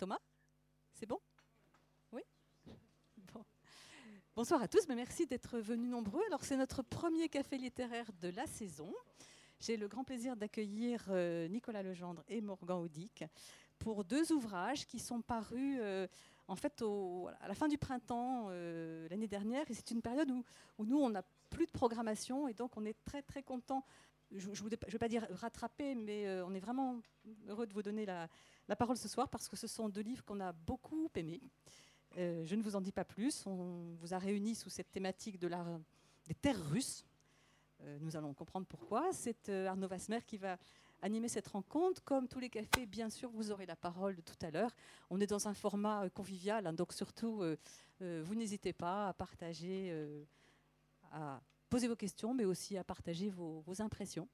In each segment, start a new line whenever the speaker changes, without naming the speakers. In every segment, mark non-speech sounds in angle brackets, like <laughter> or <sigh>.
Thomas C'est bon? Oui? Bonsoir à tous, mais merci d'être venus nombreux. Alors c'est notre premier café littéraire de la saison. J'ai le grand plaisir d'accueillir euh, Nicolas Legendre et Morgan Audic pour deux ouvrages qui sont parus euh, en fait à la fin du printemps euh, l'année dernière. Et c'est une période où, nous, on n'a plus de programmation et donc on est très très content. Je ne vais pas dire rattraper, mais on est vraiment heureux de vous donner la, parole ce soir parce que ce sont deux livres qu'on a beaucoup aimés. je ne vous en dis pas plus. On vous a réunis sous cette thématique de la, des terres russes. nous allons comprendre pourquoi. C'est Arnaud Vasmer qui va animer cette rencontre. Comme tous les cafés, bien sûr, vous aurez la parole tout à l'heure. On est dans un format euh, convivial, hein, donc surtout, euh, euh, vous n'hésitez pas à partager, poser vos questions, mais aussi à partager vos, impressions.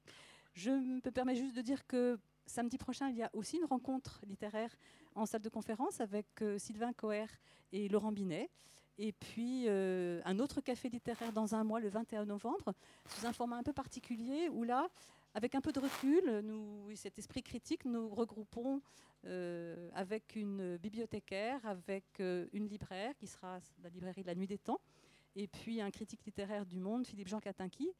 Je me permets juste de dire que samedi prochain, il y a aussi une rencontre littéraire en salle de conférence avec Sylvain Coher et Laurent Binet. Et puis un autre café littéraire dans un mois, le 21 novembre, sous un format un peu particulier, où là, avec un peu de recul, cet esprit critique, nous regroupons euh, avec une bibliothécaire, avec euh, une libraire qui sera la librairie de la Nuit des Temps, et puis un critique littéraire du Monde, Philippe-Jean Katinki,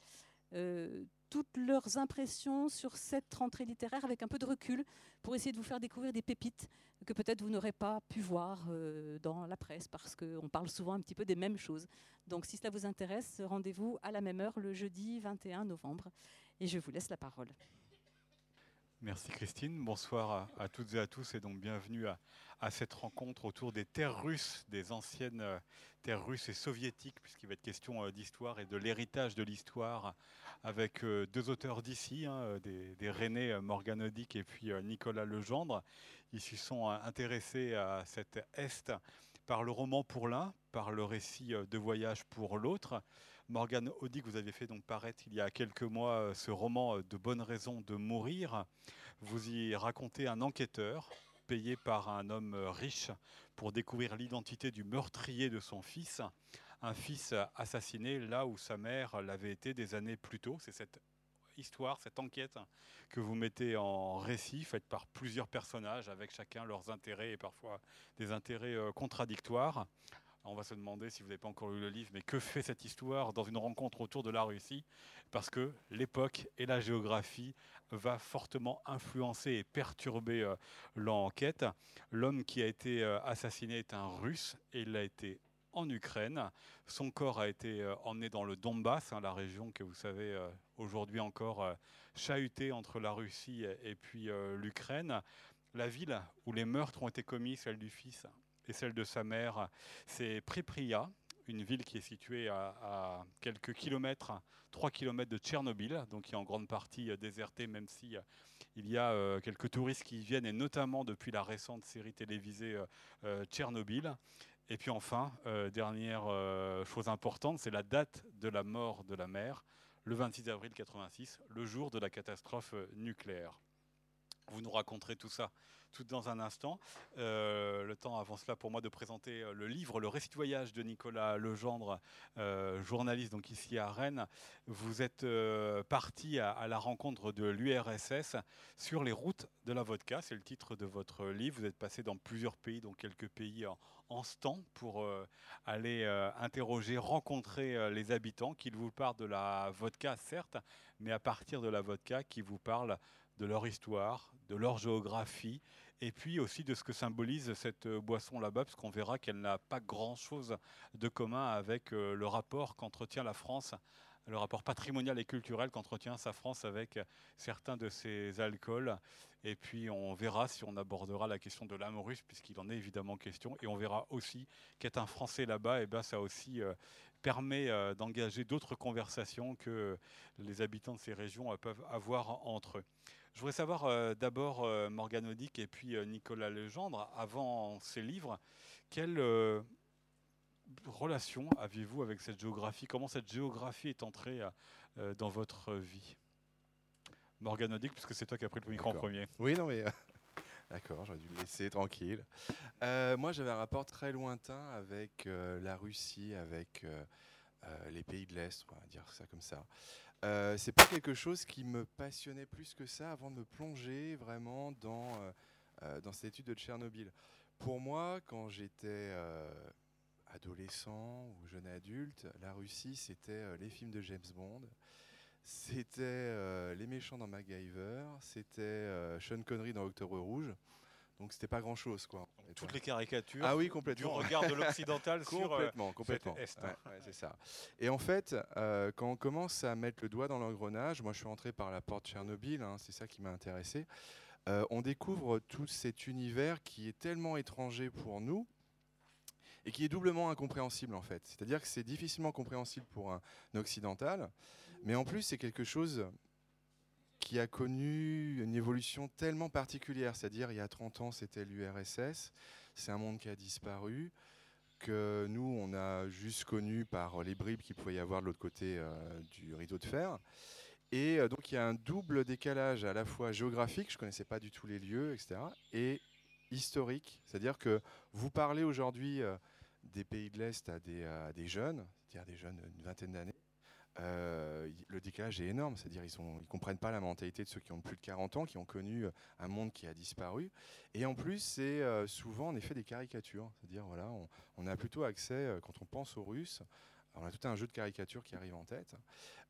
euh, toutes leurs impressions sur cette rentrée littéraire avec un peu de recul pour essayer de vous faire découvrir des pépites que peut-être vous n'aurez pas pu voir euh, dans la presse parce qu'on parle souvent un petit peu des mêmes choses. Donc si cela vous intéresse, rendez-vous à la même heure le jeudi 21 novembre et je vous laisse la parole.
Merci Christine. Bonsoir à, toutes et à tous et donc bienvenue à, cette rencontre autour des terres russes, des anciennes euh, terres russes et soviétiques, puisqu'il va être question euh, d'histoire et de l'héritage de l'histoire avec euh, deux auteurs d'ici, hein, des, des René Morganodic et puis Nicolas Legendre. Ils s'y sont intéressés à cet Est par le roman pour l'un, par le récit de voyage pour l'autre. Morgane Audi, vous avez fait donc paraître il y a quelques mois ce roman De bonnes raisons de mourir. Vous y racontez un enquêteur payé par un homme euh, riche pour découvrir l'identité du meurtrier de son fils, un fils assassiné là où sa mère l'avait été des années plus tôt. C'est cette histoire, cette enquête que vous mettez en récit, faite par plusieurs personnages avec chacun leurs intérêts et parfois des intérêts contradictoires. On va se demander, si vous n'avez pas encore lu le livre, mais que fait cette histoire dans une rencontre autour de la Russie? Parce que l'époque et la géographie va fortement influencer et perturber euh, l'enquête. L'homme qui a été euh, assassiné est un Russe et il a été en Ukraine. Son corps a été euh, emmené dans le Donbass, hein, la région que vous savez aujourd'hui encore chahutée entre la Russie et puis l'Ukraine. La ville où les meurtres ont été commis, celle du fils, et celle de sa mère, c'est Pripria, une ville qui est située à, quelques kilomètres, 3 kilomètres de Tchernobyl, donc qui est en grande partie euh, désertée, même si euh, il y a euh, quelques touristes qui y viennent, et notamment depuis la récente série télévisée Tchernobyl. Et puis enfin, dernière chose importante, c'est la date de la mort de la mère, le 26 avril 86, le jour de la catastrophe nucléaire. Vous nous raconterez tout ça tout dans un instant. Euh, le temps avant cela pour moi de présenter euh, le livre Le récit de voyage de Nicolas Legendre, euh, journaliste donc ici à Rennes. Vous êtes parti à, la rencontre de l'URSS sur les routes de la vodka. C'est le titre de votre livre. Vous êtes passé dans plusieurs pays, donc quelques pays en, en stand pour aller interroger, rencontrer les habitants qui vous parlent de la vodka, certes, mais à partir de la vodka qui vous parle de leur histoire, de leur géographie, et puis aussi de ce que symbolise cette euh, boisson là-bas, parce qu'on verra qu'elle n'a pas grand-chose de commun avec euh, le rapport qu'entretient la France, le rapport patrimonial et culturel qu'entretient sa France avec certains de ses alcools. Et puis on verra si on abordera la question de l'âme russe, puisqu'il en est évidemment question. Et on verra aussi qu'être un Français là-bas, et eh ben, ça aussi euh, permet d'engager d'autres conversations que les habitants de ces régions peuvent avoir entre eux. Je voudrais savoir euh, d'abord euh, Morgane Odic et puis euh, Nicolas Legendre, avant ces livres, quelle relation aviez-vous avec cette géographie? Comment cette géographie est entrée dans votre vie? Morgane Odic, puisque c'est toi qui as pris le micro en premier.
Oui, non mais... <laughs> D'accord, j'aurais dû me laisser tranquille. moi, j'avais un rapport très lointain avec la Russie, avec les pays de l'Est, on va dire ça comme ça. Euh, c'est pas quelque chose qui me passionnait plus que ça avant de me plonger vraiment dans, euh, euh, dans cette étude de Tchernobyl. Pour moi, quand j'étais adolescent ou jeune adulte, la Russie, c'était les films de James Bond, c'était les méchants dans MacGyver, c'était Sean Connery dans Octobre Rouge. Donc c'était pas grand chose quoi.
toutes les caricatures.
Ah oui complètement.
Du regard de l'occidental <laughs> sur
complètement complètement. Est. c'est ça. Et en fait, quand on commence à mettre le doigt dans l'engrenage, moi je suis rentré par la porte Tchernobyl, hein, c'est ça qui m'a intéressé. on découvre tout cet univers qui est tellement étranger pour nous et qui est doublement incompréhensible en fait. C'est-à-dire que c'est difficilement compréhensible pour un occidental, mais en plus c'est quelque chose qui a connu une évolution tellement particulière. C'est-à-dire il y a 30 ans c'était l'URSS, c'est un monde qui a disparu que nous, on a juste connu par les bribes qu'il pouvait y avoir de l'autre côté euh, du rideau de fer. Et euh, donc il y a un double décalage à la fois géographique, je ne connaissais pas du tout les lieux, etc., et historique. C'est-à-dire que vous parlez aujourd'hui euh, des pays de l'Est à des, jeunes, c'est-à-dire des jeunes d'une vingtaine d'années, euh, le décalage est énorme. C'est-à-dire ils ne comprennent pas la mentalité de ceux qui ont plus de 40 ans, qui ont connu un monde qui a disparu. Et en plus, c'est euh, souvent en effet des caricatures. C'est-à-dire voilà, on, a plutôt accès, euh, quand on pense aux Russes, on a tout un jeu de caricatures qui arrive en tête.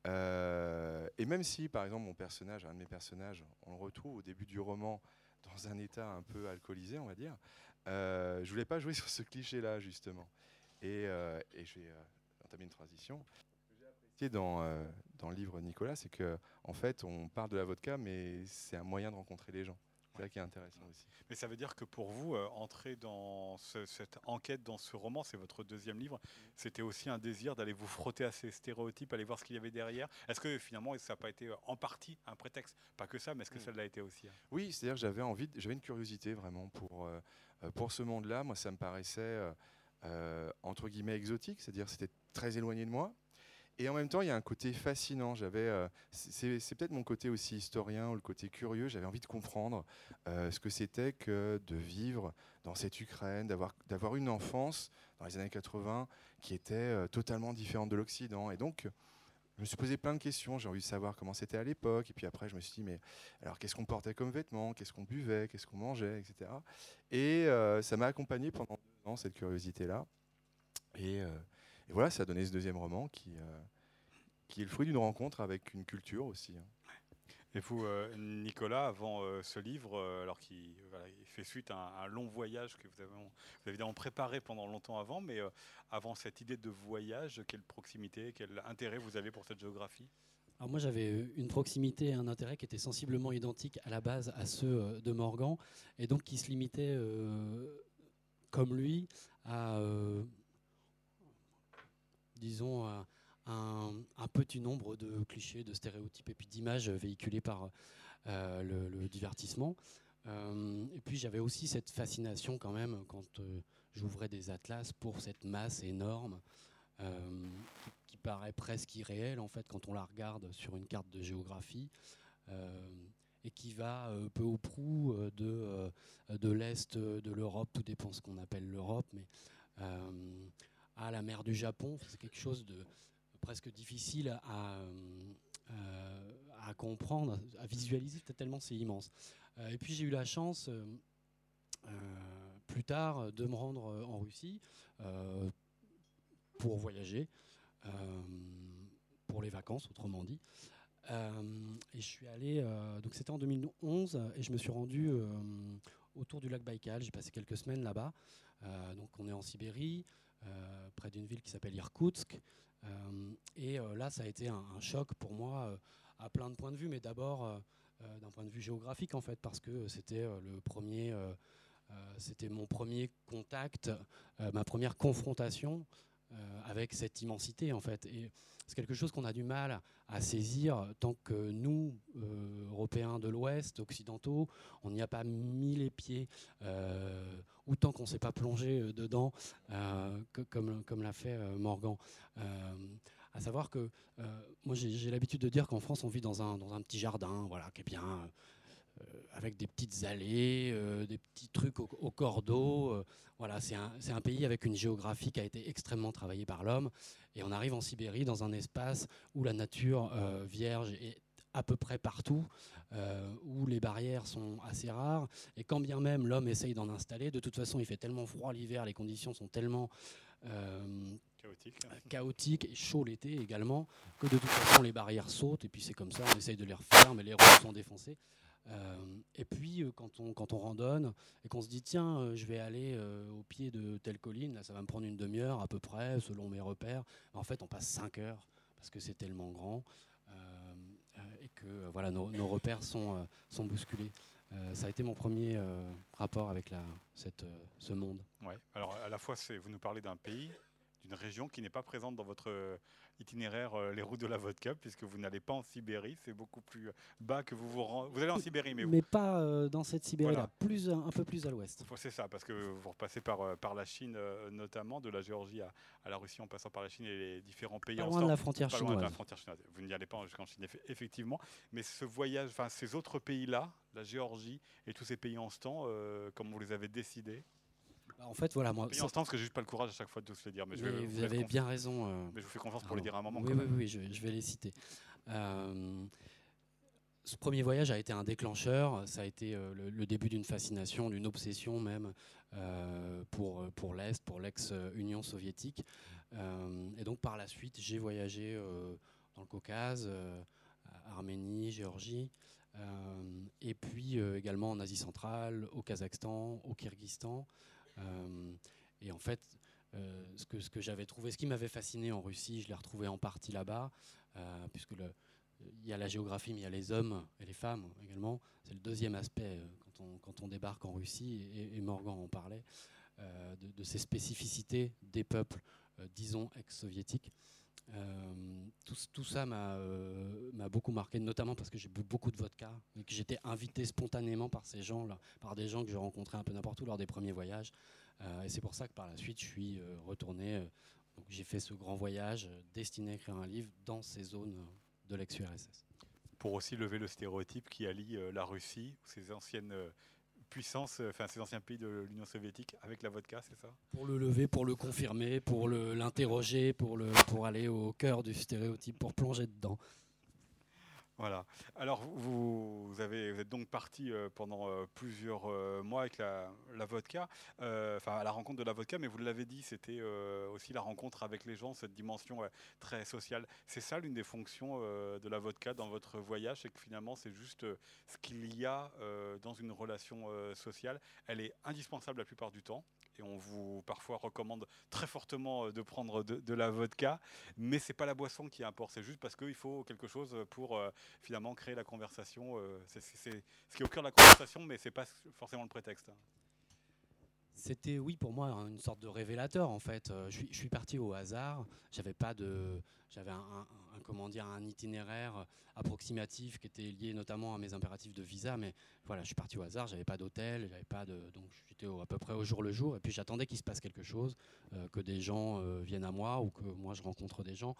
et même si, par exemple, mon personnage, un de mes personnages, on le retrouve au début du roman dans un état un peu alcoolisé, on va dire, euh, je voulais pas jouer <laughs> sur ce cliché-là, justement. Et, euh, et je vais entamer une transition. Que dans, euh, dans le livre Nicolas, c'est qu'en en fait, on parle de la vodka, mais c'est un moyen de rencontrer les gens. C'est ça qui est intéressant aussi.
Mais ça veut dire que pour vous, entrer dans cette enquête, dans ce roman, c'est votre deuxième livre, c'était aussi un désir d'aller vous frotter à ces stéréotypes, aller voir ce qu'il y avait derrière. Est-ce que finalement, ça n'a pas été en partie un prétexte? Pas que ça, mais est-ce que mm. ça l'a été aussi hein?
Oui, c'est-à-dire que j'avais envie, j'avais une curiosité vraiment pour euh, pour ce monde-là, moi, ça me paraissait euh, euh, entre guillemets exotique, c'est-à-dire c'était très éloigné de moi. Et en même temps, il y a un côté fascinant. J'avais, c'est, peut-être mon côté aussi historien ou le côté curieux. J'avais envie de comprendre ce que c'était que de vivre dans cette Ukraine, d'avoir, une enfance dans les années 80 qui était totalement différente de l'Occident. Et donc, je me suis posé plein de questions. J'ai envie de savoir comment c'était à l'époque. Et puis après, je me suis dit, mais alors qu'est-ce qu'on portait comme vêtements? Qu'est-ce qu'on buvait? Qu'est-ce qu'on mangeait? Etc. Et euh, ça m'a accompagné pendant deux ans, cette curiosité-là. Et, euh, voilà, ça a donné ce deuxième roman qui, euh, qui est le fruit d'une rencontre avec une culture aussi. Hein.
Et vous, euh, Nicolas, avant euh, ce livre, euh, alors qu'il fait suite à un, long voyage que vous avez, évidemment préparé pendant longtemps avant, mais avant cette idée de voyage, quelle proximité, quel intérêt vous avez pour cette géographie?
Alors moi j'avais une proximité et un intérêt qui étaient sensiblement identiques à la base à ceux de Morgan, et donc qui se limitaient, comme lui, à, disons, à, un, petit nombre de clichés, de stéréotypes et puis d'images véhiculées par euh, le, divertissement. Euh, et puis j'avais aussi cette fascination quand même quand euh, j'ouvrais des atlas pour cette masse énorme qui, paraît presque irréelle en fait quand on la regarde sur une carte de géographie et qui va peu ou prou de, de l'Est de l'Europe, tout dépend ce qu'on appelle l'Europe, mais à la mer du Japon. C'est quelque chose de, presque difficile à, euh, comprendre, à visualiser, tellement c'est immense. Euh, et puis j'ai eu la chance, euh, plus tard, de me rendre en Russie pour voyager, pour les vacances, autrement dit. et je suis allé, donc c'était en 2011, et je me suis rendu autour du lac Baïkal. J'ai passé quelques semaines là-bas. donc on est en Sibérie, près d'une ville qui s'appelle Irkoutsk. Euh, et euh, là, ça a été un, choc pour moi euh, à plein de points de vue, mais d'abord d'un point de vue géographique en fait, parce que c'était le premier, c'était mon premier contact, ma première confrontation avec cette immensité en fait. Et c'est quelque chose qu'on a du mal à saisir tant que nous, Européens de l'Ouest, occidentaux, on n'y a pas mis les pieds, ou tant qu'on ne s'est pas plongé dedans, comme, comme l'a fait Morgan. à savoir que moi j'ai l'habitude de dire qu'en France on vit dans un, dans un petit jardin, voilà, qui est bien euh, avec des petites allées, euh, des petits trucs au, cordeau. Euh, voilà, c'est un, un, pays avec une géographie qui a été extrêmement travaillée par l'homme. Et on arrive en Sibérie dans un espace où la nature vierge est à peu près partout, où les barrières sont assez rares. Et quand bien même l'homme essaye d'en installer, de toute façon, il fait tellement froid l'hiver, les conditions sont tellement chaotiques et chaud l'été également, que de toute façon, les barrières sautent. Et puis c'est comme ça, on essaye de les refaire, mais les roues sont défoncées. Euh, et puis, euh, quand, on, quand on randonne et qu'on se dit, tiens, euh, je vais aller au pied de telle colline, là, ça va me prendre une demi-heure à peu près, selon mes repères. En fait, on passe 5 heures parce que c'est tellement grand et que voilà, nos, repères sont, sont bousculés. ça a été mon premier rapport avec la, cette, ce monde.
Ouais. Alors, à la fois, vous nous parlez d'un pays, d'une région qui n'est pas présente dans votre itinéraire euh, les routes de la vodka, puisque vous n'allez pas en Sibérie, c'est beaucoup plus bas que vous vous rendez. Vous allez en Sibérie, mais,
mais pas euh, dans cette Sibérie-là, plus un, peu plus à l'ouest.
C'est ça, parce que vous repassez par, euh, par la Chine notamment, de la Géorgie à, à, la Russie en passant par la Chine et les différents pays.
Pas loin de la frontière chinoise.
la frontière chinoise. Vous n'y allez pas jusqu'en Chine, effectivement. Mais ce voyage, enfin ces autres pays-là, la Géorgie et tous ces pays en ce temps, comme vous les avez décidés
en fait, voilà, moi.
Et en ce que j'ai juste pas le courage à chaque fois de tous les dire.
Mais, vous, avez bien raison. Euh,
mais je vous fais confiance pour le dire à un moment.
Oui, oui, oui, je, vais les citer. Euh, ce premier voyage a été un déclencheur. Ça a été euh, le, début d'une fascination, d'une obsession même pour, pour l'Est, pour l'ex-Union soviétique. et donc, par la suite, j'ai voyagé dans le Caucase, Arménie, Géorgie. et puis également en Asie centrale, au Kazakhstan, au Kyrgyzstan. Euh, et en fait, euh, ce que, j'avais trouvé, ce qui m'avait fasciné en Russie, je l'ai retrouvé en partie là-bas, euh, puisque il y a la géographie, mais il y a les hommes et les femmes également. C'est le deuxième aspect quand on, quand on débarque en Russie, et, Morgan en parlait, de, ces spécificités des peuples, disons, ex-soviétiques. Tout, tout, ça m'a beaucoup marqué, notamment parce que j'ai bu beaucoup de vodka que j'étais invité spontanément par ces gens-là, par des gens que je rencontrais un peu n'importe où lors des premiers voyages. Euh, et c'est pour ça que par la suite, je suis euh, retourné. Euh, j'ai fait ce grand voyage destiné à écrire un livre dans ces zones de l'ex-URSS.
Pour aussi lever le stéréotype qui allie la Russie, ces anciennes puissances, enfin ces anciens pays de l'Union soviétique avec la vodka, c'est ça?
Pour le lever, pour le confirmer, pour l'interroger, pour, pour aller au cœur du stéréotype, pour plonger dedans.
Voilà. Alors, vous, vous êtes donc parti euh, pendant euh, plusieurs euh, mois avec la, vodka, enfin la rencontre de la vodka, mais vous l'avez dit, c'était aussi la rencontre avec les gens, cette dimension très sociale. C'est ça l'une des fonctions de la vodka dans votre voyage, c'est que finalement, c'est juste ce qu'il y a dans une relation sociale. Elle est indispensable la plupart du temps et on vous parfois recommande très fortement de prendre de, la vodka, mais c'est pas la boisson qui importe, c'est juste parce qu'il faut quelque chose pour finalement créer la conversation. Euh, c'est ce qui est au cœur de la conversation, mais c'est pas forcément le prétexte.
C'était, oui, pour moi, une sorte de révélateur, en fait. Euh, je suis, parti au hasard. J'avais pas de, j'avais un, comment dire, un itinéraire approximatif qui était lié notamment à mes impératifs de visa, mais voilà, je suis parti au hasard. J'avais pas d'hôtel, j'avais pas de, donc j'étais à peu près au jour le jour. Et puis j'attendais qu'il se passe quelque chose, euh, que des gens viennent à moi ou que moi je rencontre des gens,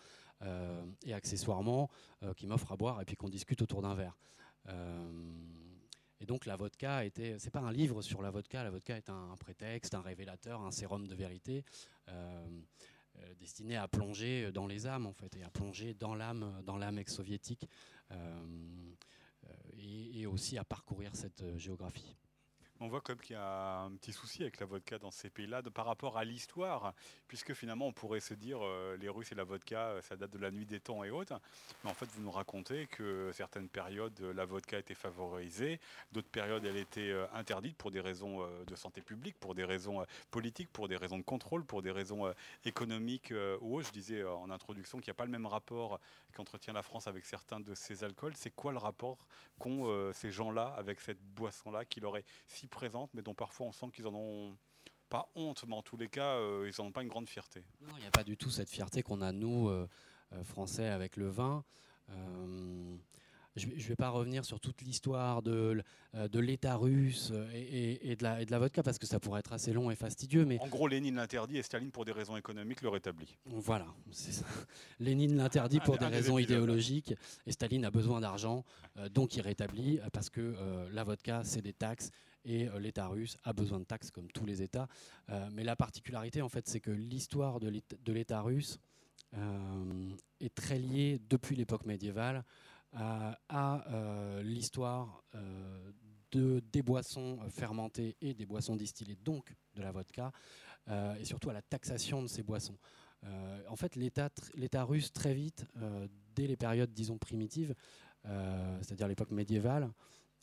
et accessoirement qui m'offrent à boire et puis qu'on discute autour d'un verre. Et donc la vodka était, c'est pas un livre sur la vodka, la vodka est un, prétexte, un révélateur, un sérum de vérité euh, euh, destiné à plonger dans les âmes en fait et à plonger dans l'âme, dans l'âme ex-soviétique euh, et, aussi à parcourir cette géographie.
On voit qu'il y a un petit souci avec la vodka dans ces pays-là par rapport à l'histoire, puisque finalement on pourrait se dire euh, les Russes et la vodka, euh, ça date de la nuit des temps et autres. Mais en fait, vous nous racontez que certaines périodes, la vodka était favorisée, d'autres périodes, elle était euh, interdite pour des raisons de santé publique, pour des raisons politiques, pour des raisons de contrôle, pour des raisons économiques ou autres. Je disais en introduction qu'il n'y a pas le même rapport qu'entretient la France avec certains de ces alcools. C'est quoi le rapport qu'ont ces gens-là avec cette boisson-là qui leur est si présente, mais dont parfois on sent qu'ils en ont pas honte, mais en tous les cas, euh, ils n'en ont pas une grande fierté?
Il n'y a pas du tout cette fierté qu'on a, nous, euh, euh, Français, avec le vin. Je ne vais pas revenir sur toute l'histoire de, de l'État russe et, de la, et, de la, vodka parce que ça pourrait être assez long et fastidieux. Mais
en gros, Lénine l'interdit et Staline, pour des raisons économiques, le rétablit.
Voilà, c'est <laughs> Lénine l'interdit pour des raisons idéologiques et Staline a besoin d'argent, donc il rétablit parce que la vodka, c'est des taxes et euh, l'État russe a besoin de taxes comme tous les États. Euh, mais la particularité, en fait, c'est que l'histoire de l'État russe euh, est très liée depuis l'époque médiévale à l'histoire de, des boissons fermentées et des boissons distillées, donc de la vodka, et surtout à la taxation de ces boissons. en fait, l'État russe, très vite, dès les périodes, disons, primitives, c'est-à-dire l'époque médiévale,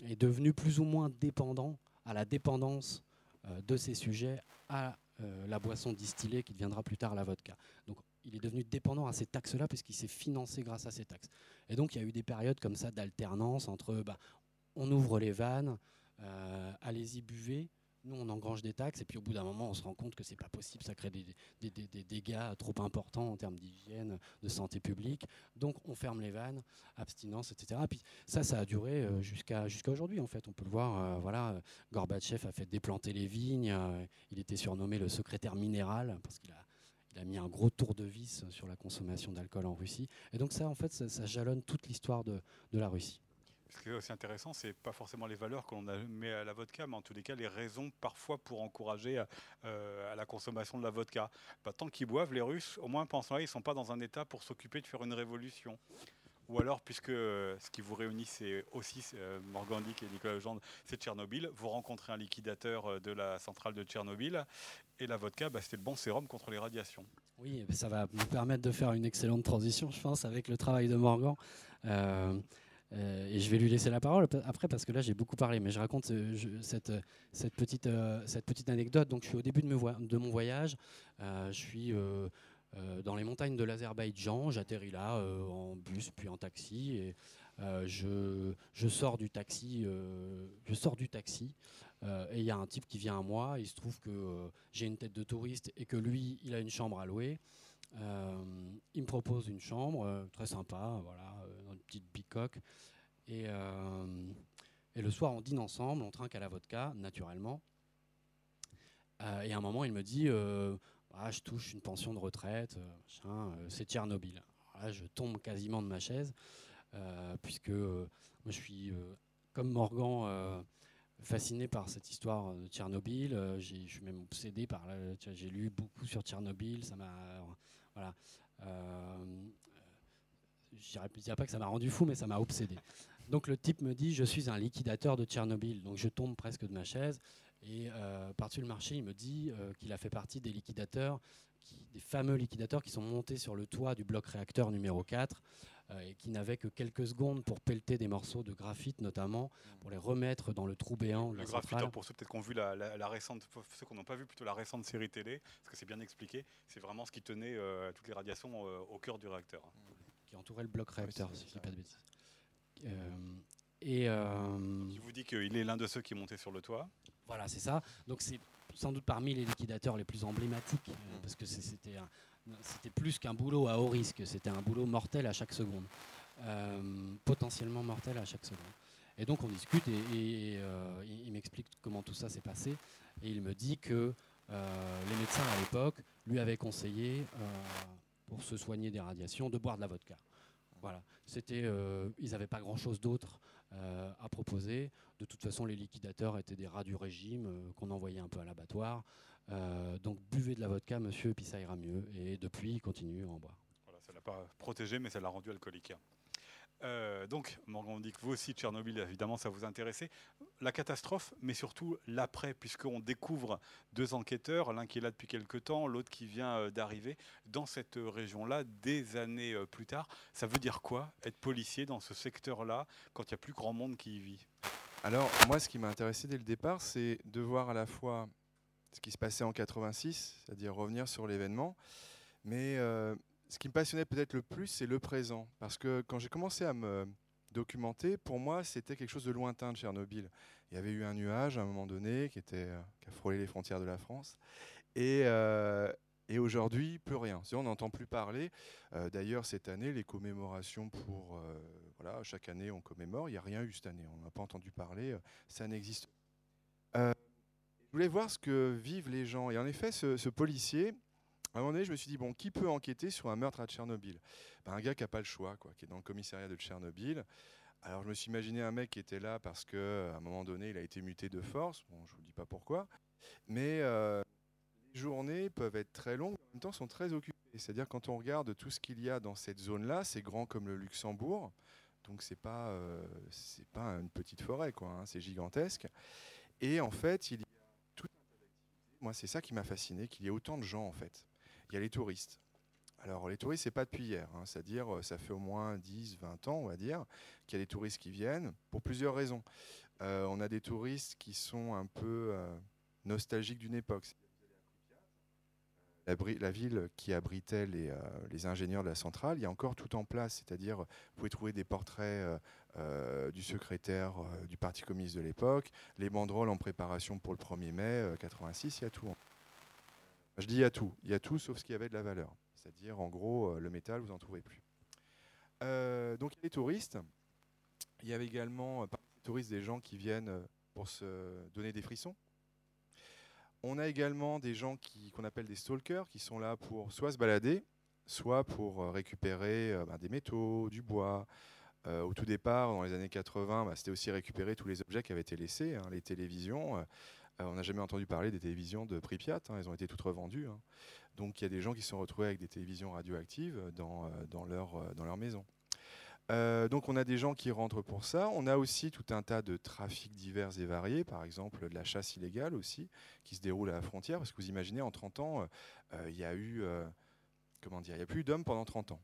est devenu plus ou moins dépendant à la dépendance de ces sujets à la boisson distillée qui deviendra plus tard la vodka. Donc il est devenu dépendant à ces taxes-là puisqu'il s'est financé grâce à ces taxes. Et donc il y a eu des périodes comme ça d'alternance entre bah, on ouvre les vannes, euh, allez-y buvez, nous on engrange des taxes et puis au bout d'un moment on se rend compte que c'est pas possible, ça crée des, dégâts trop importants en termes d'hygiène, de santé publique, donc on ferme les vannes, abstinence, etc. Et puis ça, ça a duré euh, jusqu'à aujourd'hui en fait. On peut le voir, euh, voilà, Gorbatchev a fait déplanter les vignes, il était surnommé le secrétaire minéral parce qu'il a il a mis un gros tour de vis sur la consommation d'alcool en Russie. Et donc ça, en fait, ça, jalonne toute l'histoire de, la Russie.
Ce qui est aussi intéressant, c'est pas forcément les valeurs qu'on met à la vodka, mais en tous les cas les raisons parfois pour encourager euh, à la consommation de la vodka. Tant qu'ils boivent, les Russes, au moins pensant là, ils sont pas dans un état pour s'occuper de faire une révolution. Ou alors, puisque euh, ce qui vous réunit, c'est aussi euh, Morgandic et Nicolas Legendre, c'est Tchernobyl, vous rencontrez un liquidateur euh, de la centrale de Tchernobyl, et la vodka, bah, c'était le bon sérum contre les radiations.
Oui, ça va nous permettre de faire une excellente transition, je pense, avec le travail de Morgan. et je vais lui laisser la parole après parce que là j'ai beaucoup parlé, mais je raconte cette, petite, anecdote. Donc je suis au début de, de mon voyage, je suis dans les montagnes de l'Azerbaïdjan. J'atterris là euh, en bus puis en taxi et euh, je, je, sors du taxi. je sors du taxi et il y a un type qui vient à moi. Il se trouve que j'ai une tête de touriste et que lui, il a une chambre à louer. il me propose une chambre très sympa, voilà, dans une petite bicoque. Et, et, le soir, on dîne ensemble, on trinque à la vodka, naturellement. et à un moment, il me dit ah, je touche une pension de retraite, euh, euh, c'est Tchernobyl. là, je tombe quasiment de ma chaise, euh, puisque je suis, comme Morgan, fasciné par cette histoire de Tchernobyl. je suis même obsédé par. J'ai lu beaucoup sur Tchernobyl. Ça m'a. Voilà. je ne dirais pas que ça m'a rendu fou, mais ça m'a obsédé. Donc le type me dit Je suis un liquidateur de Tchernobyl. Donc je tombe presque de ma chaise. Et euh, par-dessus le marché, il me dit euh, qu'il a fait partie des liquidateurs, des fameux liquidateurs qui sont montés sur le toit du bloc réacteur numéro 4 euh, et qui n'avaient que quelques secondes pour pelleter des morceaux de graphite notamment, pour les remettre dans le trou béant.
Le graphite, pour ceux peut-être vu la, récente, ceux qui n'ont pas vu plutôt la récente série télé, parce que c'est bien expliqué, c'est vraiment ce qui tenait toutes les radiations au cœur du réacteur.
Qui entourait le bloc réacteur, si je ne dis pas de bêtises. et,
qui vous dit qu'il est l'un de ceux qui est monté sur le toit
voilà, c'est ça. Donc c'est sans doute parmi les liquidateurs les plus emblématiques, euh, mm. parce que c'était plus qu'un boulot à haut risque, c'était un boulot mortel à chaque seconde, euh, potentiellement mortel à chaque seconde. Et donc on discute et, euh, il m'explique comment tout ça s'est passé, et il me dit que les médecins à l'époque lui avaient conseillé, pour se soigner des radiations, de boire de la vodka. Voilà, c'était, ils n'avaient pas grand-chose d'autre euh, à proposer. De toute façon, les liquidateurs étaient des rats du régime euh, qu'on envoyait un peu à l'abattoir. Euh, donc buvez de la vodka, monsieur, et puis ça ira mieux. Et depuis, il continue à en boire.
Voilà, ça l'a pas protégé, mais ça l'a rendu alcoolique. Euh, donc, Morgan, dit que vous aussi, Tchernobyl, évidemment, ça vous intéressait. La catastrophe, mais surtout l'après, puisqu'on découvre deux enquêteurs, l'un qui est là depuis quelques temps, l'autre qui vient euh, d'arriver dans cette région-là des années euh, plus tard. Ça veut dire quoi, être policier dans ce secteur-là, quand il n'y a plus grand monde qui y vit?
Alors, moi, ce qui m'a intéressé dès le départ, c'est de voir à la fois ce qui se passait en 86, c'est-à-dire revenir sur l'événement, mais ce qui me passionnait peut-être le plus, c'est le présent. Parce que quand j'ai commencé à me documenter, pour moi, c'était quelque chose de lointain de Tchernobyl. Il y avait eu un nuage à un moment donné qui, était, euh, qui a frôlé les frontières de la France. Et, euh, et aujourd'hui, plus rien. On n'entend plus parler. Euh, d'ailleurs, cette année, les commémorations pour. voilà, chaque année, on commémore. Il n'y a rien eu cette année. On n'a pas entendu parler. ça n'existe pas. je voulais voir ce que vivent les gens. Et en effet, ce, ce policier, à un moment donné, je me suis dit, bon, qui peut enquêter sur un meurtre à Tchernobyl? Ben, Un gars qui n'a pas le choix, quoi, qui est dans le commissariat de Tchernobyl. Alors je me suis imaginé un mec qui était là parce qu'à un moment donné, il a été muté de force. Bon, je ne vous dis pas pourquoi. Mais euh, les journées peuvent être très longues, en même temps sont très occupées. C'est-à-dire quand on regarde tout ce qu'il y a dans cette zone-là, c'est grand comme le Luxembourg. Donc c'est pas euh, pas une petite forêt quoi, hein, c'est gigantesque. Et en fait, il y a tout un tas d'activités. Moi, c'est ça qui m'a fasciné, qu'il y ait autant de gens en fait. Il y a les touristes. Alors les touristes, c'est pas depuis hier, hein, c'est-à-dire euh, ça fait au moins 10, 20 ans, on va dire, qu'il y a des touristes qui viennent pour plusieurs raisons. Euh, on a des touristes qui sont un peu euh, nostalgiques d'une époque. La, ville qui abritait les, les ingénieurs de la centrale, il y a encore tout en place, c'est-à-dire vous pouvez trouver des portraits du secrétaire du Parti communiste de l'époque, les banderoles en préparation pour le 1er mai euh, 86, il y a tout. Je dis il y a tout, il y a tout sauf ce qui avait de la valeur, c'est-à-dire en gros euh, le métal, vous n'en trouvez plus. Euh, donc il y a les touristes, il y avait également euh, parmi les touristes des gens qui viennent pour se donner des frissons. On a également des gens qu'on appelle des stalkers qui sont là pour soit se balader, soit pour récupérer ben, des métaux, du bois. Au tout départ, dans les années 80, bah, c'était aussi récupérer tous les objets qui avaient été laissés, hein, les télévisions. Euh, on n'a jamais entendu parler des télévisions de Pripyat, hein, elles ont été toutes revendues. hein. Donc il y a des gens qui se sont retrouvés avec des télévisions radioactives dans, euh, euh, leur maison. Donc on a des gens qui rentrent pour ça. On a aussi tout un tas de trafics divers et variés, par exemple de la chasse illégale aussi, qui se déroule à la frontière. Parce que vous imaginez, en 30 ans, il y a eu, comment il y a plus d'hommes pendant 30 ans.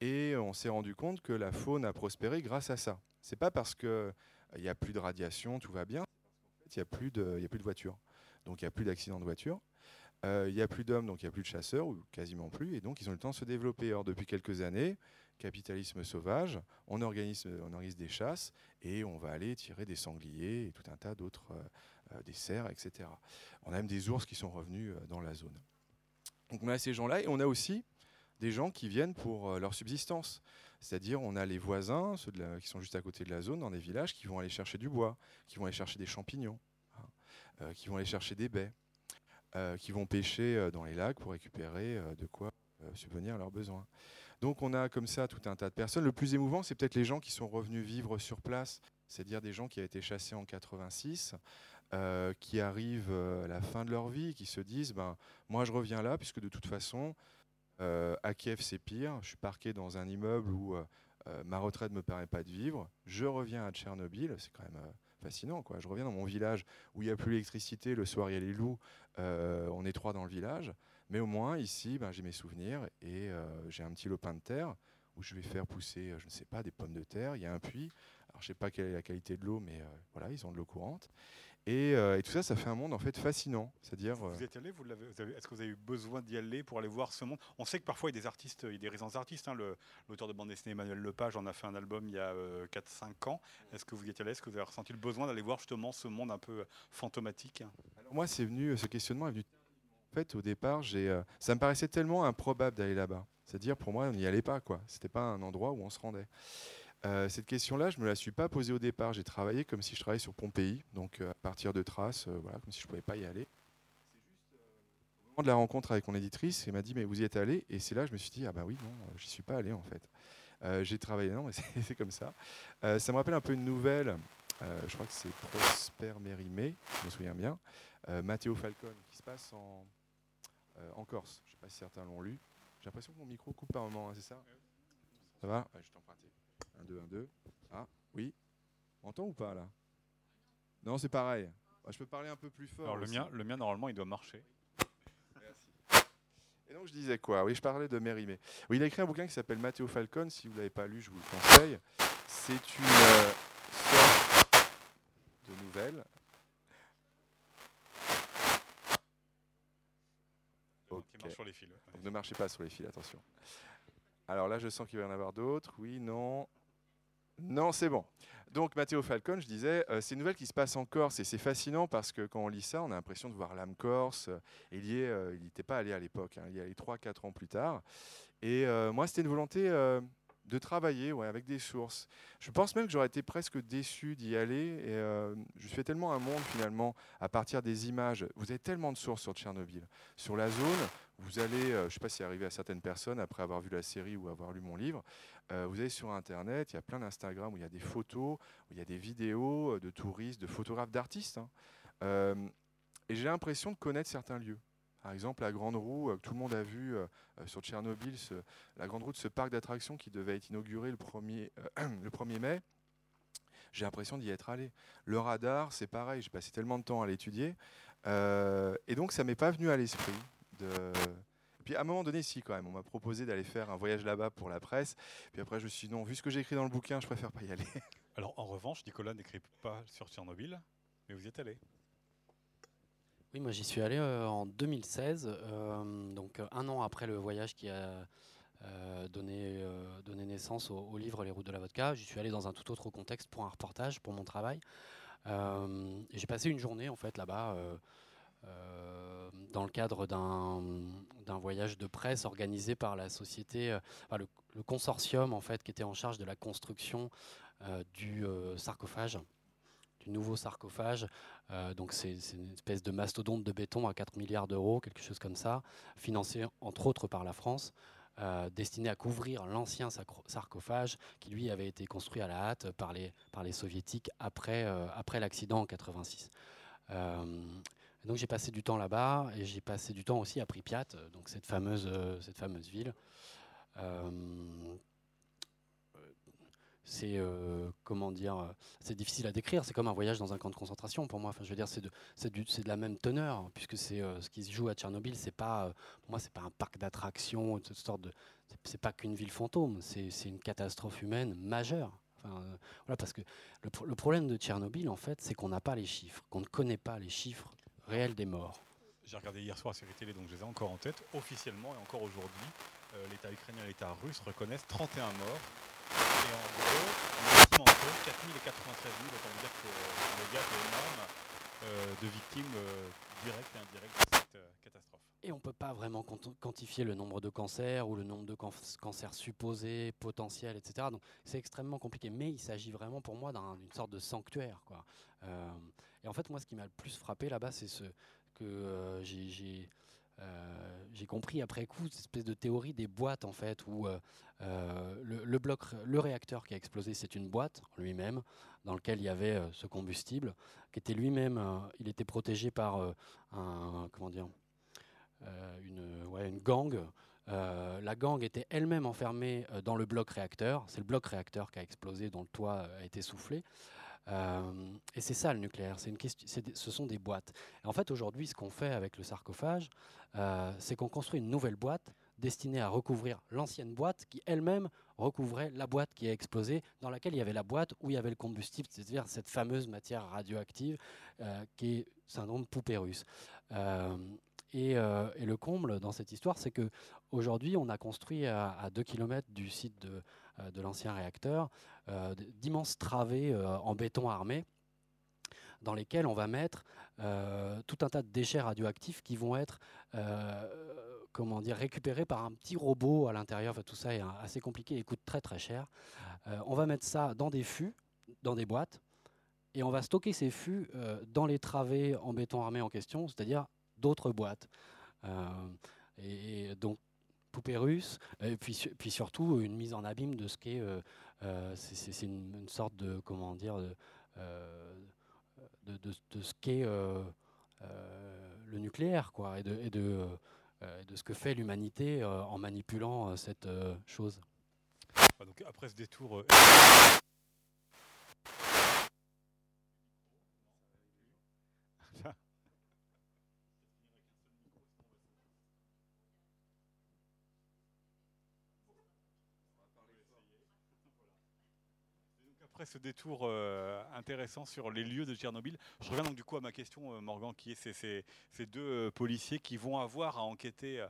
Et on s'est rendu compte que la faune a prospéré grâce à ça. C'est pas parce que il y a plus de radiation, tout va bien. Il y a plus de, de voitures. Donc il y a plus d'accidents de voiture. Euh, Il n'y a plus d'hommes, donc il n'y a plus de chasseurs, ou quasiment plus, et donc ils ont le temps de se développer. Or, depuis quelques années, capitalisme sauvage, on organise, des chasses, et on va aller tirer des sangliers et tout un tas d'autres, euh, euh, des cerfs, etc. On a même des ours qui sont revenus dans la zone. Donc on a ces gens-là, et on a aussi des gens qui viennent pour euh, leur subsistance. C'est-à-dire, on a les voisins, ceux qui sont juste à côté de la zone, dans des villages, qui vont aller chercher du bois, qui vont aller chercher des champignons, hein, euh, qui vont aller chercher des baies, euh, qui vont pêcher dans les lacs pour récupérer de quoi subvenir à leurs besoins. Donc on a comme ça tout un tas de personnes. Le plus émouvant, c'est peut-être les gens qui sont revenus vivre sur place, c'est-à-dire des gens qui avaient été chassés en 86, euh, qui arrivent à la fin de leur vie, qui se disent, ben, moi je reviens là, puisque de toute façon, à Kiev c'est pire, je suis parqué dans un immeuble où euh, euh, ma retraite ne me permet pas de vivre, je reviens à Tchernobyl, c'est quand même... euh, fascinant. Quoi. Je reviens dans mon village où il n'y a plus l'électricité, le soir il y a les loups, euh, on est trois dans le village, mais au moins ici ben, j'ai mes souvenirs et euh, j'ai un petit lopin de terre où je vais faire pousser, euh, je ne sais pas, des pommes de terre, il y a un puits, alors je ne sais pas quelle est la qualité de l'eau, mais euh, voilà, ils ont de l'eau courante. Et, euh, et tout ça, ça fait un monde en fait fascinant. C'est-à-dire,
Vous,
euh,
vous êtes allé, vous l'avez- est-ce que vous avez eu besoin d'y aller pour aller voir ce monde? On sait que parfois il y a des artistes, il y a des résidents artistes. hein, le- L'auteur de bande dessinée Emmanuel Lepage en a fait un album il y a 4-5 ans. Est-ce que vous y êtes allé? Est-ce que vous avez ressenti le besoin d'aller voir justement ce monde un peu fantomatique?
Alors moi, c'est venu, ce questionnement est venu. En fait, au départ, j'ai, euh, ça me paraissait tellement improbable d'aller là-bas. C'est-à-dire, pour moi, on n'y allait pas, quoi. C'était pas un endroit où on se rendait. Euh, cette question-là, je me la suis pas posée au départ. J'ai travaillé comme si je travaillais sur Pompéi, donc euh, à partir de traces, euh, voilà, comme si je pouvais pas y aller. C'est juste au moment de la rencontre avec mon éditrice, elle m'a dit mais vous y êtes allé? Et c'est là que je me suis dit ah bah oui non, j'y suis pas allé en fait. J'ai travaillé non, mais <laughs> c'est comme ça. Ça me rappelle un peu une nouvelle. je crois que c'est Prosper Mérimée, je me souviens bien. Matteo Falcone, qui se passe en, Corse. Je ne sais pas si certains l'ont lu. J'ai l'impression que mon micro coupe par moment, hein, c'est ça? Ça va? Je t'ai emprunté. 1, 2, 1, 2. Ah, oui. On entend ou pas là? Non, c'est pareil. Bah, je peux parler un peu plus fort.
Alors le mien, le mien normalement il doit marcher.
Merci. Et donc je disais quoi? Oui, je parlais de Mérimée. Oui, il a écrit un bouquin qui s'appelle Matteo Falcone. Si vous ne l'avez pas lu, je vous le conseille. C'est une euh, sorte de nouvelle.
Qui marche sur les fils.
Ne marchez pas sur les fils, attention. Alors là, je sens qu'il va y en avoir d'autres. Oui, non. Non, c'est bon. Donc Matteo Falcone, je disais, euh, c'est une nouvelle qui se passe en Corse et c'est fascinant parce que quand on lit ça, on a l'impression de voir l'âme corse. Euh, Il y est, euh, il n'était pas allé à l'époque, hein, il y allé 3-4 ans plus tard. Et euh, moi, c'était une volonté de travailler ouais, avec des sources. Je pense même que j'aurais été presque déçu d'y aller. Et je fais tellement un monde finalement à partir des images. Vous avez tellement de sources sur Tchernobyl, sur la zone. Vous allez, euh, je ne sais pas si c'est arrivé à certaines personnes après avoir vu la série ou avoir lu mon livre, euh, vous allez sur Internet, il y a plein d'Instagram où il y a des photos, où il y a des vidéos euh, de touristes, de photographes, d'artistes. hein. Et j'ai l'impression de connaître certains lieux. Par exemple, la grande roue, que tout le monde a vu sur Tchernobyl, la grande roue de ce parc d'attractions qui devait être inauguré le 1er, <clears throat> le 1er mai j'ai l'impression d'y être allé. Le radar, c'est pareil, j'ai passé tellement de temps à l'étudier. et donc, ça m'est pas venu à l'esprit de, puis à un moment donné, si quand même, on m'a proposé d'aller faire un voyage là-bas pour la presse. Puis après, je me suis dit non, vu ce que j'ai écrit dans le bouquin, je préfère pas y aller. <laughs>
Alors en revanche, Nicolas n'écrit pas sur Tchernobyl, mais vous y êtes allé.
Oui, moi j'y suis allé euh, en 2016, euh, donc euh, un an après le voyage qui a donné, donné, naissance au, livre Les routes de la vodka. J'y suis allé dans un tout autre contexte pour un reportage, pour mon travail. j'ai passé une journée en fait là-bas euh, dans le cadre d'un voyage de presse organisé par la société, euh, le, consortium en fait qui était en charge de la construction euh, du sarcophage du nouveau sarcophage. donc c'est une espèce de mastodonte de béton à 4 milliards d'euros, quelque chose comme ça, financé entre autres par la France, destiné à couvrir l'ancien sarcophage qui lui avait été construit à la hâte par les, par les soviétiques après, après l'accident en 86 donc j'ai passé du temps là-bas et j'ai passé du temps aussi à Pripyat, euh, donc cette fameuse, euh, cette fameuse ville. Euh, c'est comment dire, c'est difficile à décrire. C'est comme un voyage dans un camp de concentration pour moi. Enfin, je veux dire, c'est de, de la même teneur puisque c'est ce qui se joue à Tchernobyl. C'est pas, pour moi, c'est pas un parc d'attractions, cette sorte de, c'est pas qu'une ville fantôme. C'est, une catastrophe humaine majeure. Enfin, voilà, parce que le, le, problème de Tchernobyl, en fait, c'est qu'on n'a pas les chiffres, qu'on ne connaît pas les chiffres réel des morts.
J'ai regardé hier soir sur télé, donc je les ai encore en tête. Officiellement et encore aujourd'hui, euh, l'État ukrainien et l'État russe reconnaissent 31 morts. Et en gros, on estime entre 4 000 et 93 000, autant dire que le gap est énorme euh, de victimes euh, directes et indirectes de cette catastrophe.
Et on ne peut pas vraiment quantifier le nombre de cancers ou le nombre de cancers supposés, potentiels, etc. Donc c'est extrêmement compliqué. Mais il s'agit vraiment pour moi d'une sorte de sanctuaire. Quoi. Et en fait, moi, ce qui m'a le plus frappé là-bas, c'est ce que euh, euh, j'ai compris après coup, cette espèce de théorie des boîtes en fait, où euh, le, bloc, le réacteur qui a explosé, c'est une boîte lui-même dans lequel il y avait ce combustible, qui était lui-même, il était protégé par comment dire, une, ouais, une gang. la gang était elle-même enfermée dans le bloc réacteur. C'est le bloc réacteur qui a explosé, dont le toit a été soufflé. Euh, et c'est ça le nucléaire, une question, ce sont des boîtes. en fait, aujourd'hui, ce qu'on fait avec le sarcophage, euh, c'est qu'on construit une nouvelle boîte destinée à recouvrir l'ancienne boîte qui elle-même recouvrait la boîte qui a explosé, dans laquelle il y avait la boîte où il y avait le combustible, c'est-à-dire cette fameuse matière radioactive euh, qui est syndrome poupée russe. Et, le comble dans cette histoire, c'est que aujourd'hui, on a construit à, à 2 km du site de, de l'ancien réacteur, euh, d'immenses travées euh, en béton armé dans lesquels on va mettre tout un tas de déchets radioactifs qui vont être comment dire, récupérés par un petit robot à l'intérieur. tout ça est assez compliqué et coûte très très cher. on va mettre ça dans des fûts, dans des boîtes, et on va stocker ces fûts dans les travées en béton armé en question, c'est-à-dire d'autres boîtes. et, donc poupée russe, et puis, puis surtout une mise en abîme de ce qu'est, euh, euh, c'est une, sorte de, comment dire, de, euh, de, ce qu'est le nucléaire, quoi, et de, et de, ce que fait l'humanité en manipulant cette chose.
Donc après ce détour ce détour euh, intéressant sur les lieux de Tchernobyl, je reviens donc du coup à ma question, euh, Morgan, qui est ces, ces, deux euh, policiers qui vont avoir à enquêter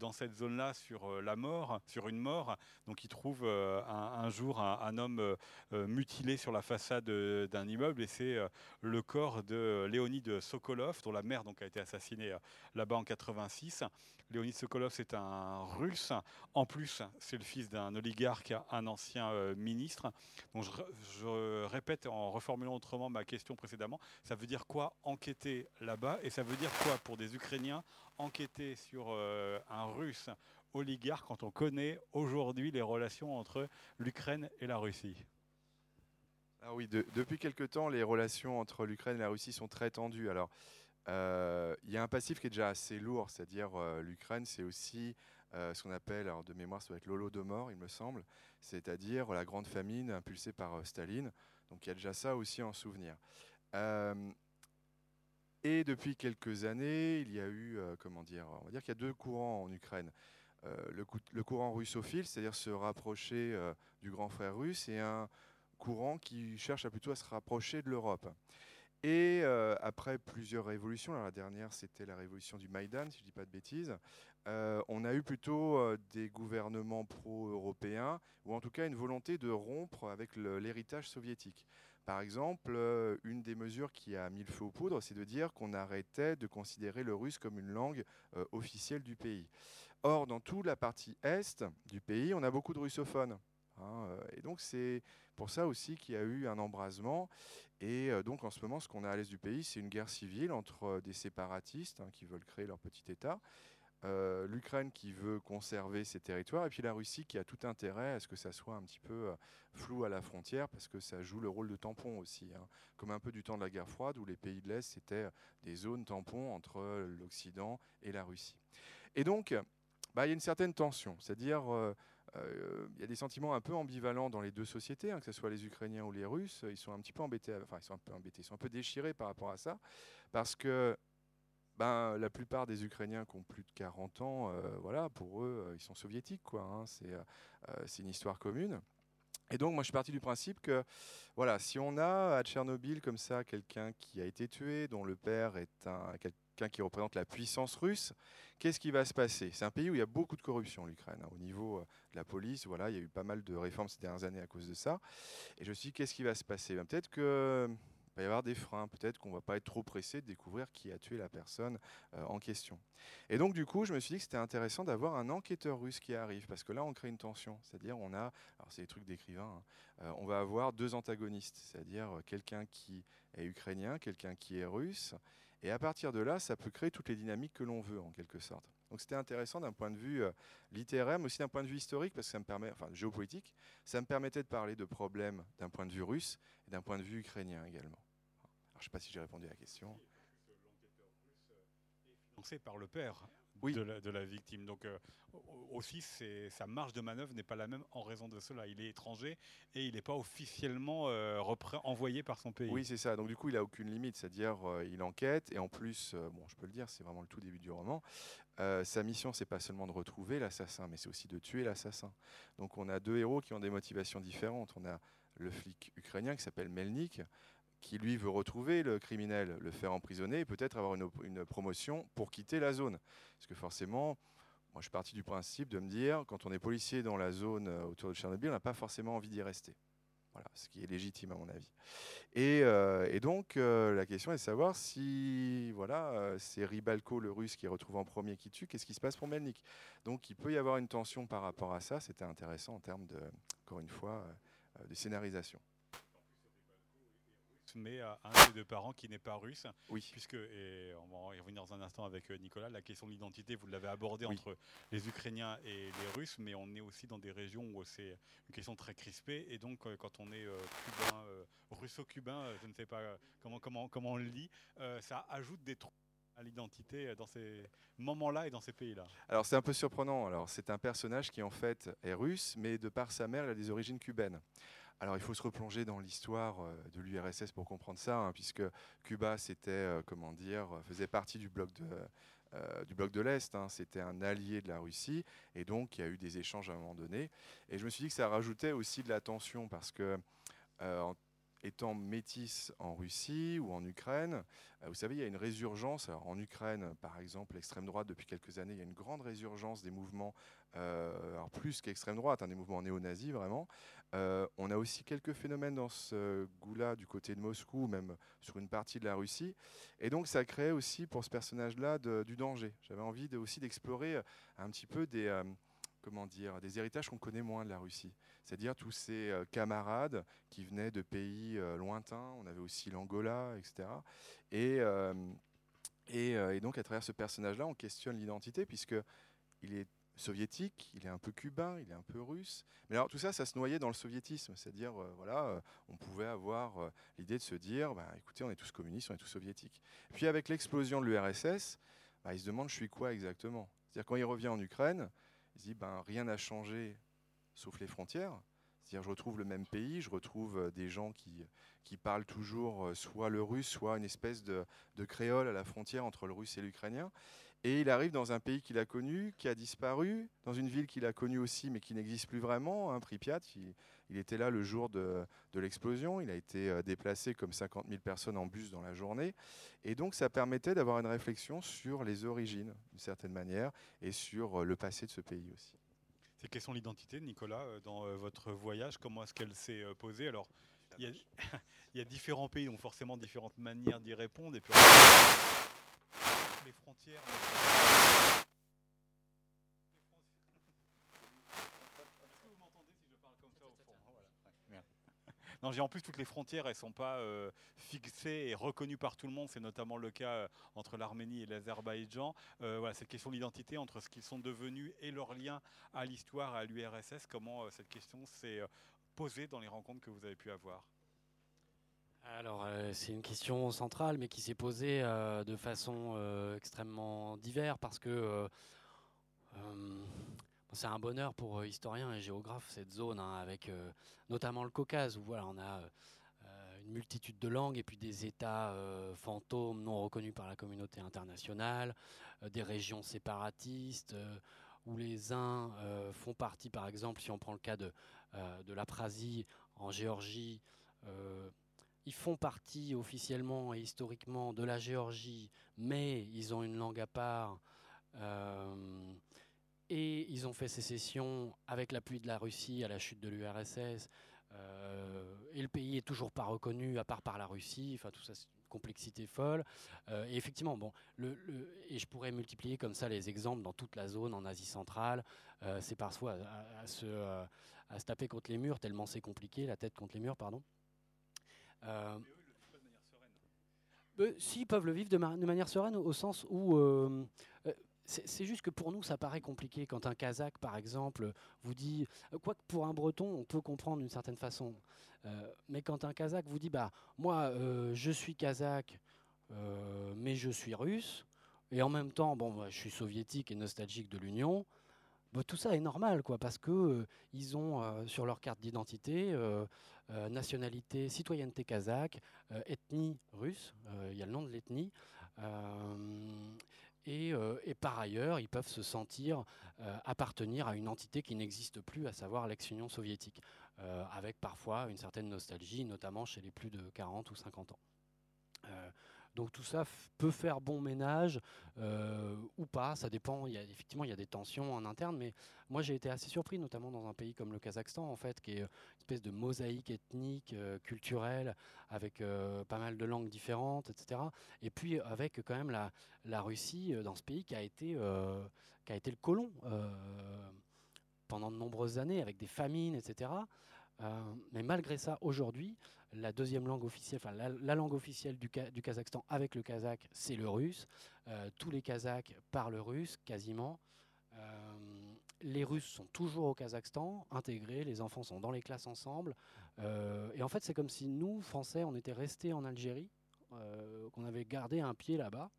dans cette zone-là sur la mort, sur une mort. Donc ils trouvent un, jour un, homme mutilé sur la façade d'un immeuble et c'est le corps de Léonid Sokolov, dont la mère donc a été assassinée là-bas en 86. Léonid Sokolov, c'est un russe. En plus, c'est le fils d'un oligarque, un ancien ministre. Donc je, je répète en reformulant autrement ma question précédemment, ça veut dire quoi enquêter là-bas et ça veut dire quoi pour des Ukrainiens enquêter sur euh, un Russe oligarque quand on connaît aujourd'hui les relations entre l'Ukraine et la Russie?
Ah oui, depuis quelque temps, les relations entre l'Ukraine et la Russie sont très tendues. Alors, Il y a un passif qui est déjà assez lourd, c'est-à-dire l'Ukraine, c'est aussi ce qu'on appelle, alors de mémoire, ça doit être l'Holodomor, il me semble, c'est-à-dire la grande famine impulsée par Staline. Donc il y a déjà ça aussi en souvenir. et depuis quelques années, il y a eu, comment dire, on va dire qu'il y a deux courants en Ukraine. le, courant russophile, c'est-à-dire se rapprocher du grand frère russe, et un courant qui cherche plutôt à se rapprocher de l'Europe. Et euh, après plusieurs révolutions, la dernière c'était la révolution du Maïdan, si je ne dis pas de bêtises, euh, on a eu plutôt euh, des gouvernements pro-européens, ou en tout cas une volonté de rompre avec l'héritage soviétique. Par exemple, une des mesures qui a mis le feu aux poudres, c'est de dire qu'on arrêtait de considérer le russe comme une langue officielle du pays. Or, dans toute la partie est du pays, on a beaucoup de russophones. Hein, et donc c'est pour ça aussi qu'il y a eu un embrasement. Et euh, donc en ce moment, ce qu'on a à l'est du pays, c'est une guerre civile entre euh, des séparatistes hein, qui veulent créer leur petit État, euh, l'Ukraine qui veut conserver ses territoires, et puis la Russie qui a tout intérêt à ce que ça soit un petit peu flou à la frontière, parce que ça joue le rôle de tampon aussi, hein. comme un peu du temps de la guerre froide, où les pays de l'Est, c'était des zones tampons entre l'Occident et la Russie. Et donc, bah, il y a une certaine tension, c'est-à-dire euh, il y a des sentiments un peu ambivalents dans les deux sociétés, hein, que ce soit les Ukrainiens ou les Russes. Ils sont un petit peu embêtés, enfin ils sont un peu embêtés, ils sont un peu déchirés par rapport à ça, parce que ben, la plupart des Ukrainiens qui ont plus de 40 ans, euh, voilà, pour eux, euh, ils sont soviétiques, quoi. Hein, c'est une histoire commune. Et donc, moi, je suis parti du principe que, voilà, si on a à Tchernobyl comme ça quelqu'un qui a été tué, dont le père est un, qui représente la puissance russe, qu'est-ce qui va se passer? C'est un pays où il y a beaucoup de corruption, l'Ukraine. Hein. Au niveau euh, de la police, voilà, il y a eu pas mal de réformes ces dernières années à cause de ça. Et je me suis dit, qu'est-ce qui va se passer? Ben, Peut-être que va y avoir des freins, peut-être qu'on ne va pas être trop pressé de découvrir qui a tué la personne euh, en question. Et donc du coup, je me suis dit que c'était intéressant d'avoir un enquêteur russe qui arrive, parce que là, on crée une tension. C'est-à-dire, on a, alors c'est des trucs d'écrivain, hein, euh, on va avoir deux antagonistes, c'est-à-dire quelqu'un qui est ukrainien, quelqu'un qui est russe, et à partir de là, ça peut créer toutes les dynamiques que l'on veut, en quelque sorte. Donc c'était intéressant d'un point de vue euh, littéraire, mais aussi d'un point de vue historique, parce que ça me permet, enfin géopolitique, ça me permettait de parler de problèmes d'un point de vue russe et d'un point de vue ukrainien également. Alors, je ne sais pas si j'ai répondu à la question.
Financé par le père de, la, victime. Donc euh, aussi, sa marge de manœuvre n'est pas la même en raison de cela. Il est étranger et il n'est pas officiellement euh, envoyé par son pays.
Oui, c'est ça. Donc du coup, il n'a aucune limite, c'est-à-dire euh, il enquête et en plus, bon, je peux le dire, c'est vraiment le tout début du roman. sa mission, c'est pas seulement de retrouver l'assassin, mais c'est aussi de tuer l'assassin. Donc on a deux héros qui ont des motivations différentes. On a le flic ukrainien qui s'appelle Melnik, qui lui veut retrouver le criminel, le faire emprisonner et peut-être avoir une, promotion pour quitter la zone. Parce que forcément, moi je suis parti du principe de me dire, quand on est policier dans la zone euh, autour de Tchernobyl, on n'a pas forcément envie d'y rester. Voilà, ce qui est légitime à mon avis. Et, euh, donc euh, la question est de savoir si voilà, c'est Ribalko, le russe, qui retrouve en premier qui tue, qu'est-ce qui se passe pour Melnik? Donc il peut y avoir une tension par rapport à ça, c'était intéressant en termes de, encore une fois, de scénarisation
mais à un des deux parents qui n'est pas russe.
Oui.
Puisque, et on va y revenir dans un instant avec euh, Nicolas, la question de l'identité, vous l'avez abordée entre les Ukrainiens et les Russes, mais on est aussi dans des régions où c'est une question très crispée. Et donc, euh, quand on est euh, cubain, russo-cubain, je ne sais pas comment, comment, comment on le lit, ça ajoute des trous à l'identité dans ces moments-là et dans ces pays-là
Alors c'est un peu surprenant. Alors c'est un personnage qui en fait est russe, mais de par sa mère, il a des origines cubaines. Alors il faut se replonger dans l'histoire euh, de l'URSS pour comprendre ça, hein, puisque Cuba, c'était, euh, comment dire, faisait partie du bloc de, euh, du bloc de l'Est. Hein. c'était un allié de la Russie, et donc il y a eu des échanges à un moment donné. Et je me suis dit que ça rajoutait aussi de la tension, parce que étant métis en Russie ou en Ukraine, vous savez, il y a une résurgence. en Ukraine, par exemple, l'extrême droite, depuis quelques années, il y a une grande résurgence des mouvements, alors plus qu'extrême droite, hein, des mouvements néo-nazis vraiment, euh, on a aussi quelques phénomènes dans ce goût-là du côté de Moscou, même sur une partie de la Russie. Et donc ça crée aussi pour ce personnage-là du danger. J'avais envie aussi d'explorer euh, un petit peu des, euh, comment dire, des héritages qu'on connaît moins de la Russie. C'est-à-dire tous ces camarades qui venaient de pays lointains. On avait aussi l'Angola, etc. Et, et, donc à travers ce personnage-là, on questionne l'identité puisque il est soviétique, il est un peu cubain, il est un peu russe. Mais alors tout ça, ça se noyait dans le soviétisme, c'est-à-dire voilà, on pouvait avoir l'idée de se dire, bah, écoutez, on est tous communistes, on est tous soviétiques. Puis avec l'explosion de l'URSS, bah, il se demande, je suis quoi exactement? C'est-à-dire quand il revient en Ukraine, il se dit, ben, rien n'a changé sauf les frontières. C'est-à-dire je retrouve le même pays, je retrouve des gens qui, qui parlent toujours soit le russe, soit une espèce de créole à la frontière entre le russe et l'ukrainien. Et il arrive dans un pays qu'il a connu, qui a disparu, dans une ville qu'il a connue aussi, mais qui n'existe plus vraiment, hein, Pripyat. Il, était là le jour de, l'explosion. Il a été euh, déplacé comme 50 000 personnes en bus dans la journée. Et donc, ça permettait d'avoir une réflexion sur les origines, d'une certaine manière, et sur euh, le passé de ce pays aussi.
Ces questions d'identité, Nicolas, euh, dans votre voyage, comment est-ce qu'elle s'est posée? Alors, il y, a, <laughs> il y, a, différents pays, donc forcément différentes manières d'y répondre. Et <laughs> puis, frontières. Non, j'ai en plus toutes les frontières, elles sont pas euh, fixées et reconnues par tout le monde. C'est notamment le cas euh, entre l'Arménie et l'Azerbaïdjan. Euh, voilà, cette question d'identité entre ce qu'ils sont devenus et leur lien à l'histoire, à l'URSS. Comment cette question s'est posée dans les rencontres que vous avez pu avoir?
Alors, euh, c'est une question centrale, mais qui s'est posée euh, de façon euh, extrêmement diverse parce que c'est un bonheur pour historiens et géographes cette zone, hein, avec notamment le Caucase, où voilà, on a une multitude de langues et puis des États fantômes non reconnus par la communauté internationale, des régions séparatistes, où les uns font partie, par exemple, si on prend le cas de, de l'Aprasie en Géorgie, ils font partie officiellement et historiquement de la Géorgie, mais ils ont une langue à part. Euh, et ils ont fait sécession avec l'appui de la Russie à la chute de l'URSS. Euh, et le pays est toujours pas reconnu à part par la Russie. Enfin, tout ça, c'est une complexité folle. Euh, et effectivement, bon, et je pourrais multiplier comme ça les exemples dans toute la zone en Asie centrale. c'est parfois à, se, taper contre les murs tellement c'est compliqué, la tête contre les murs, pardon. Euh, euh, si, ils peuvent le vivre de, manière sereine au, sens où euh, c'est juste que pour nous, ça paraît compliqué quand un Kazakh, par exemple, vous dit, quoique pour un Breton, on peut comprendre d'une certaine façon, mais quand un Kazakh vous dit, bah moi, je suis Kazakh, mais je suis russe, et en même temps, bon, bah, je suis soviétique et nostalgique de l'Union, bah, tout ça est normal, quoi, parce que ils ont sur leur carte d'identité euh, nationalité, citoyenneté kazakh, euh, ethnie russe, euh, il y a le nom de l'ethnie. Et, par ailleurs, ils peuvent se sentir appartenir à une entité qui n'existe plus, à savoir l'ex-Union soviétique, avec parfois une certaine nostalgie, notamment chez les plus de 40 ou 50 ans. Donc tout ça peut faire bon ménage euh, ou pas, ça dépend. Il y a, effectivement, il y a des tensions en interne, mais moi j'ai été assez surpris, notamment dans un pays comme le Kazakhstan, en fait, qui est une espèce de mosaïque ethnique, euh, culturelle, avec euh, pas mal de langues différentes, etc. Et puis avec quand même la, la Russie dans ce pays qui a été, qui a été le colon pendant de nombreuses années, avec des famines, etc. mais malgré ça, aujourd'hui, la deuxième langue officielle, enfin la, langue officielle du, Kazakhstan avec le kazakh, c'est le russe. Euh, tous les Kazakhs parlent russe quasiment. Euh, les Russes sont toujours au Kazakhstan, intégrés, les enfants sont dans les classes ensemble. Euh, et en fait, c'est comme si nous, Français, on était restés en Algérie, qu'on avait gardé un pied là-bas,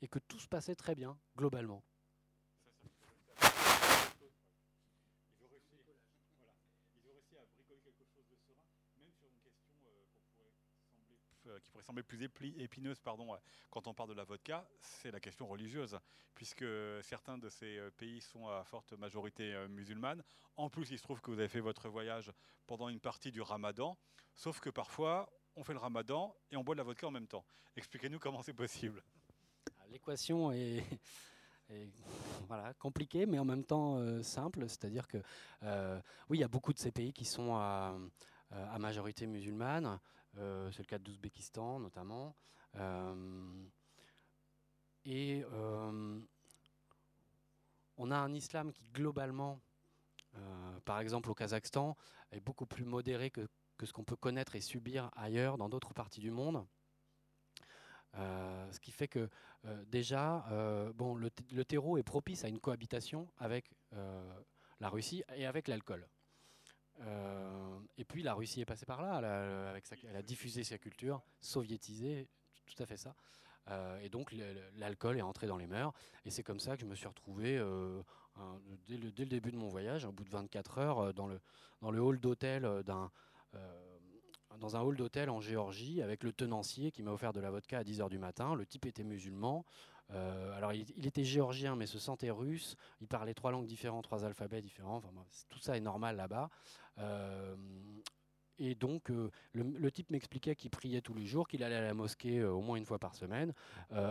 et que tout se passait très bien, globalement.
Pourrait sembler plus épineuse pardon, euh, quand on parle de la vodka, c'est la question religieuse, puisque certains de ces euh, pays sont à forte majorité musulmane. En plus, il se trouve que vous avez fait votre voyage pendant une partie du ramadan, sauf que parfois, on fait le ramadan et on boit de la vodka en même temps. Expliquez-nous comment c'est possible.
Ah, l'équation est, voilà, compliquée, mais en même temps simple. C'est-à-dire que, oui, il y a beaucoup de ces pays qui sont à majorité musulmane. Euh, c'est le cas de l'Ouzbékistan notamment. Euh, et euh, on a un islam qui globalement, par exemple au Kazakhstan, est beaucoup plus modéré que, ce qu'on peut connaître et subir ailleurs dans d'autres parties du monde. ce qui fait que déjà, le, terreau est propice à une cohabitation avec la Russie et avec l'alcool. Et puis la Russie est passée par là, elle a, a diffusé sa culture, soviétisé, tout à fait ça. et donc l'alcool est entré dans les mœurs. Et c'est comme ça que je me suis retrouvé dès, le, début de mon voyage, au bout de 24 heures, dans le, hall d'hôtel dans un hall d'hôtel en Géorgie avec le tenancier qui m'a offert de la vodka à 10h du matin. Le type était musulman. Euh, alors il, était géorgien mais se sentait russe. Il parlait trois langues différentes, trois alphabets différents. Enfin, tout ça est normal là-bas. Euh, et donc, euh, le, type m'expliquait qu'il priait tous les jours, qu'il allait à la mosquée au moins une fois par semaine.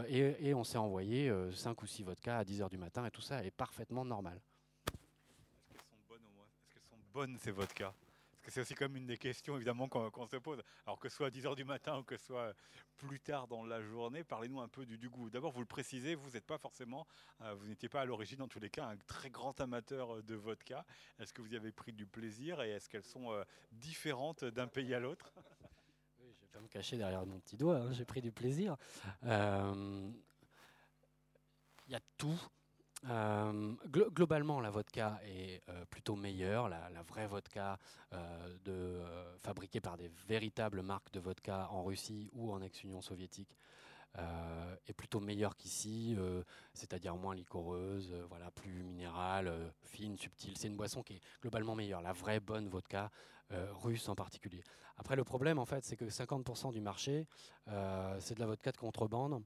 Et, on s'est envoyé 5 ou 6 vodkas à 10h du matin. Et tout ça est parfaitement normal.
Est-ce qu'elles sont bonnes au moins? Est-ce qu'elles sont bonnes ces vodkas? Parce que c'est aussi comme une des questions évidemment qu'on se pose. Alors que ce soit à 10h du matin ou que ce soit plus tard dans la journée, parlez-nous un peu du, goût. D'abord, vous le précisez, vous n'êtes pas forcément, euh, vous n'étiez pas à l'origine en tous les cas un très grand amateur euh, de vodka. Est-ce que vous y avez pris du plaisir et est-ce qu'elles sont euh, différentes d'un pays à l'autre?
Oui, Je vais pas me cacher derrière mon petit doigt, hein, j'ai pris du plaisir. Il y a tout. Euh, globalement, la vodka est euh, plutôt meilleure. La, vraie vodka euh, fabriquée par des véritables marques de vodka en Russie ou en ex-Union soviétique est plutôt meilleure qu'ici, c'est-à-dire moins liquoreuse, voilà, plus minérale, fine, subtile. C'est une boisson qui est globalement meilleure. La vraie bonne vodka russe en particulier. Après, le problème, en fait, c'est que 50% du marché, c'est de la vodka de contrebande.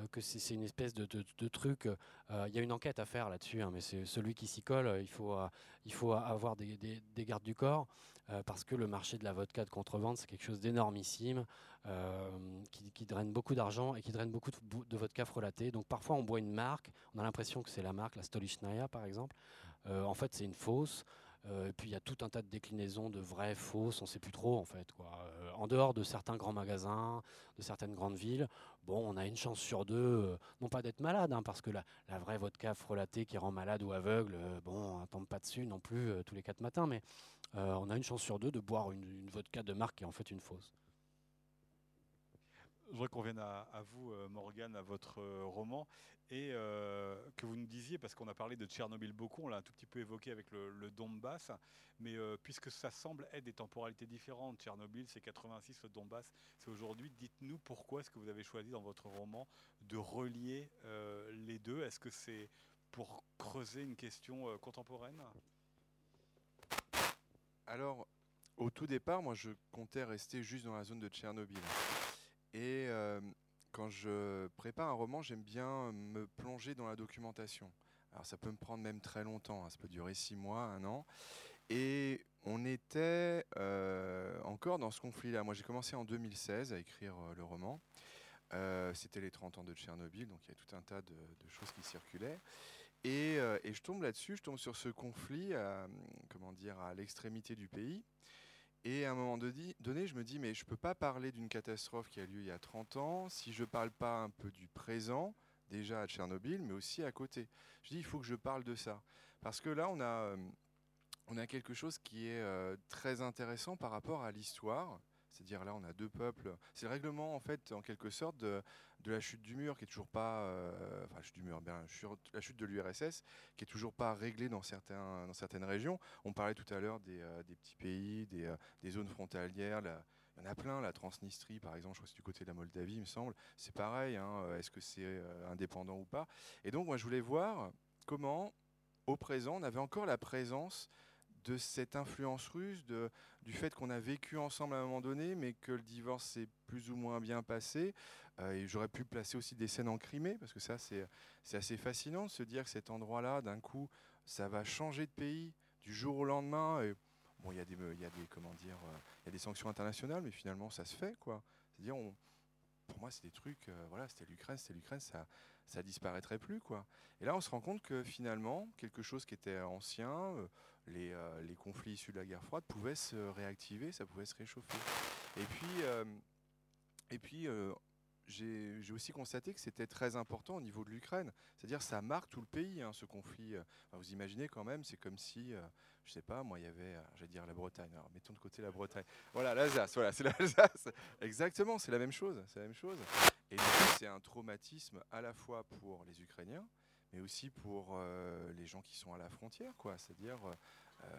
Euh, que c'est une espèce de, truc. Euh, il y a une enquête à faire là-dessus, hein, mais c'est celui qui s'y colle. Il faut, euh, il faut avoir des, gardes du corps parce que le marché de la vodka de contrebande, c'est quelque chose d'énormissime qui, draine beaucoup d'argent et qui draine beaucoup de, vodka frelaté. Donc parfois, on boit une marque, on a l'impression que c'est la marque, la Stolichnaya par exemple. en fait, c'est une fausse. Euh, et puis il y a tout un tas de déclinaisons de vraies, fausses, on ne sait plus trop en fait. Euh, en dehors de certains grands magasins, de certaines grandes villes, bon, on a une chance sur deux, euh, non pas d'être malade, hein, parce que la, vraie vodka frelatée qui rend malade ou aveugle, bon, on tombe pas dessus non plus tous les quatre matins, mais on a une chance sur deux de boire une vodka de marque qui est en fait une fausse.
Je voudrais qu'on vienne à, vous, euh, Morgane, à votre euh, roman, et euh, que vous nous disiez, parce qu'on a parlé de Tchernobyl beaucoup, on l'a un tout petit peu évoqué avec le, Donbass, mais puisque ça semble être des temporalités différentes, Tchernobyl c'est 86, le Donbass c'est aujourd'hui, dites-nous pourquoi est-ce que vous avez choisi dans votre roman de relier les deux? Est-ce que c'est pour creuser une question contemporaine?
Alors, au tout départ, moi je comptais rester juste dans la zone de Tchernobyl. Et euh, quand je prépare un roman, j'aime bien me plonger dans la documentation. Alors ça peut me prendre même très longtemps, hein. ça peut durer six mois, un an. Et on était euh, encore dans ce conflit-là. Moi j'ai commencé en 2016 à écrire euh, le roman. C'était les 30 ans de Tchernobyl, donc il y a tout un tas de, choses qui circulaient. Et, je tombe là-dessus, je tombe sur ce conflit, comment dire, à l'extrémité du pays. Et à un moment donné, je me dis, mais je ne peux pas parler d'une catastrophe qui a lieu il y a 30 ans si je ne parle pas un peu du présent, déjà à Tchernobyl, mais aussi à côté. Je dis, il faut que je parle de ça. Parce que là, on a, euh, on a quelque chose qui est euh, très intéressant par rapport à l'histoire. C'est-à-dire là, on a deux peuples. C'est le règlement, en fait, en quelque sorte, de, la chute du mur, qui est toujours pas, euh, enfin, chute du mur, bien, la chute de l'URSS, qui est toujours pas réglée dans certaines régions. On parlait tout à l'heure des, euh, petits pays, des, euh, des zones frontalières. il y en a plein, la Transnistrie, par exemple, je crois que c'est du côté de la Moldavie, il me semble. C'est pareil. Hein, est-ce que c'est indépendant ou pas? Et donc, moi, je voulais voir comment, au présent, on avait encore la présence de cette influence russe, du fait qu'on a vécu ensemble à un moment donné, mais que le divorce s'est plus ou moins bien passé. Euh, et j'aurais pu placer aussi des scènes en Crimée, parce que ça, c'est assez fascinant de se dire que cet endroit-là, d'un coup, ça va changer de pays du jour au lendemain. Bon, il y y a des, comment dire, euh, il y a des sanctions internationales, mais finalement, ça se fait, quoi. C'est-à-dire, pour moi, c'est des trucs, euh, voilà, c'était l'Ukraine, c'était l'Ukraine, ça, ça disparaîtrait plus, quoi. Et là, on se rend compte que finalement, quelque chose qui était ancien, les, les, conflits issus de la guerre froide pouvaient se réactiver, ça pouvait se réchauffer. Et puis, et puis j'ai aussi constaté que c'était très important au niveau de l'Ukraine. C'est-à-dire ça marque tout le pays, hein, ce conflit. vous imaginez quand même, c'est comme si, euh, je sais pas, moi, il y avait, euh, j'allais dire la Bretagne. Alors mettons de côté la Bretagne. Voilà, l'Alsace, voilà, c'est <laughs> l'Alsace. Exactement, c'est la même chose, c'est la même chose. Et c'est un traumatisme à la fois pour les Ukrainiens, mais aussi pour les gens qui sont à la frontière, quoi. C'est-à-dire,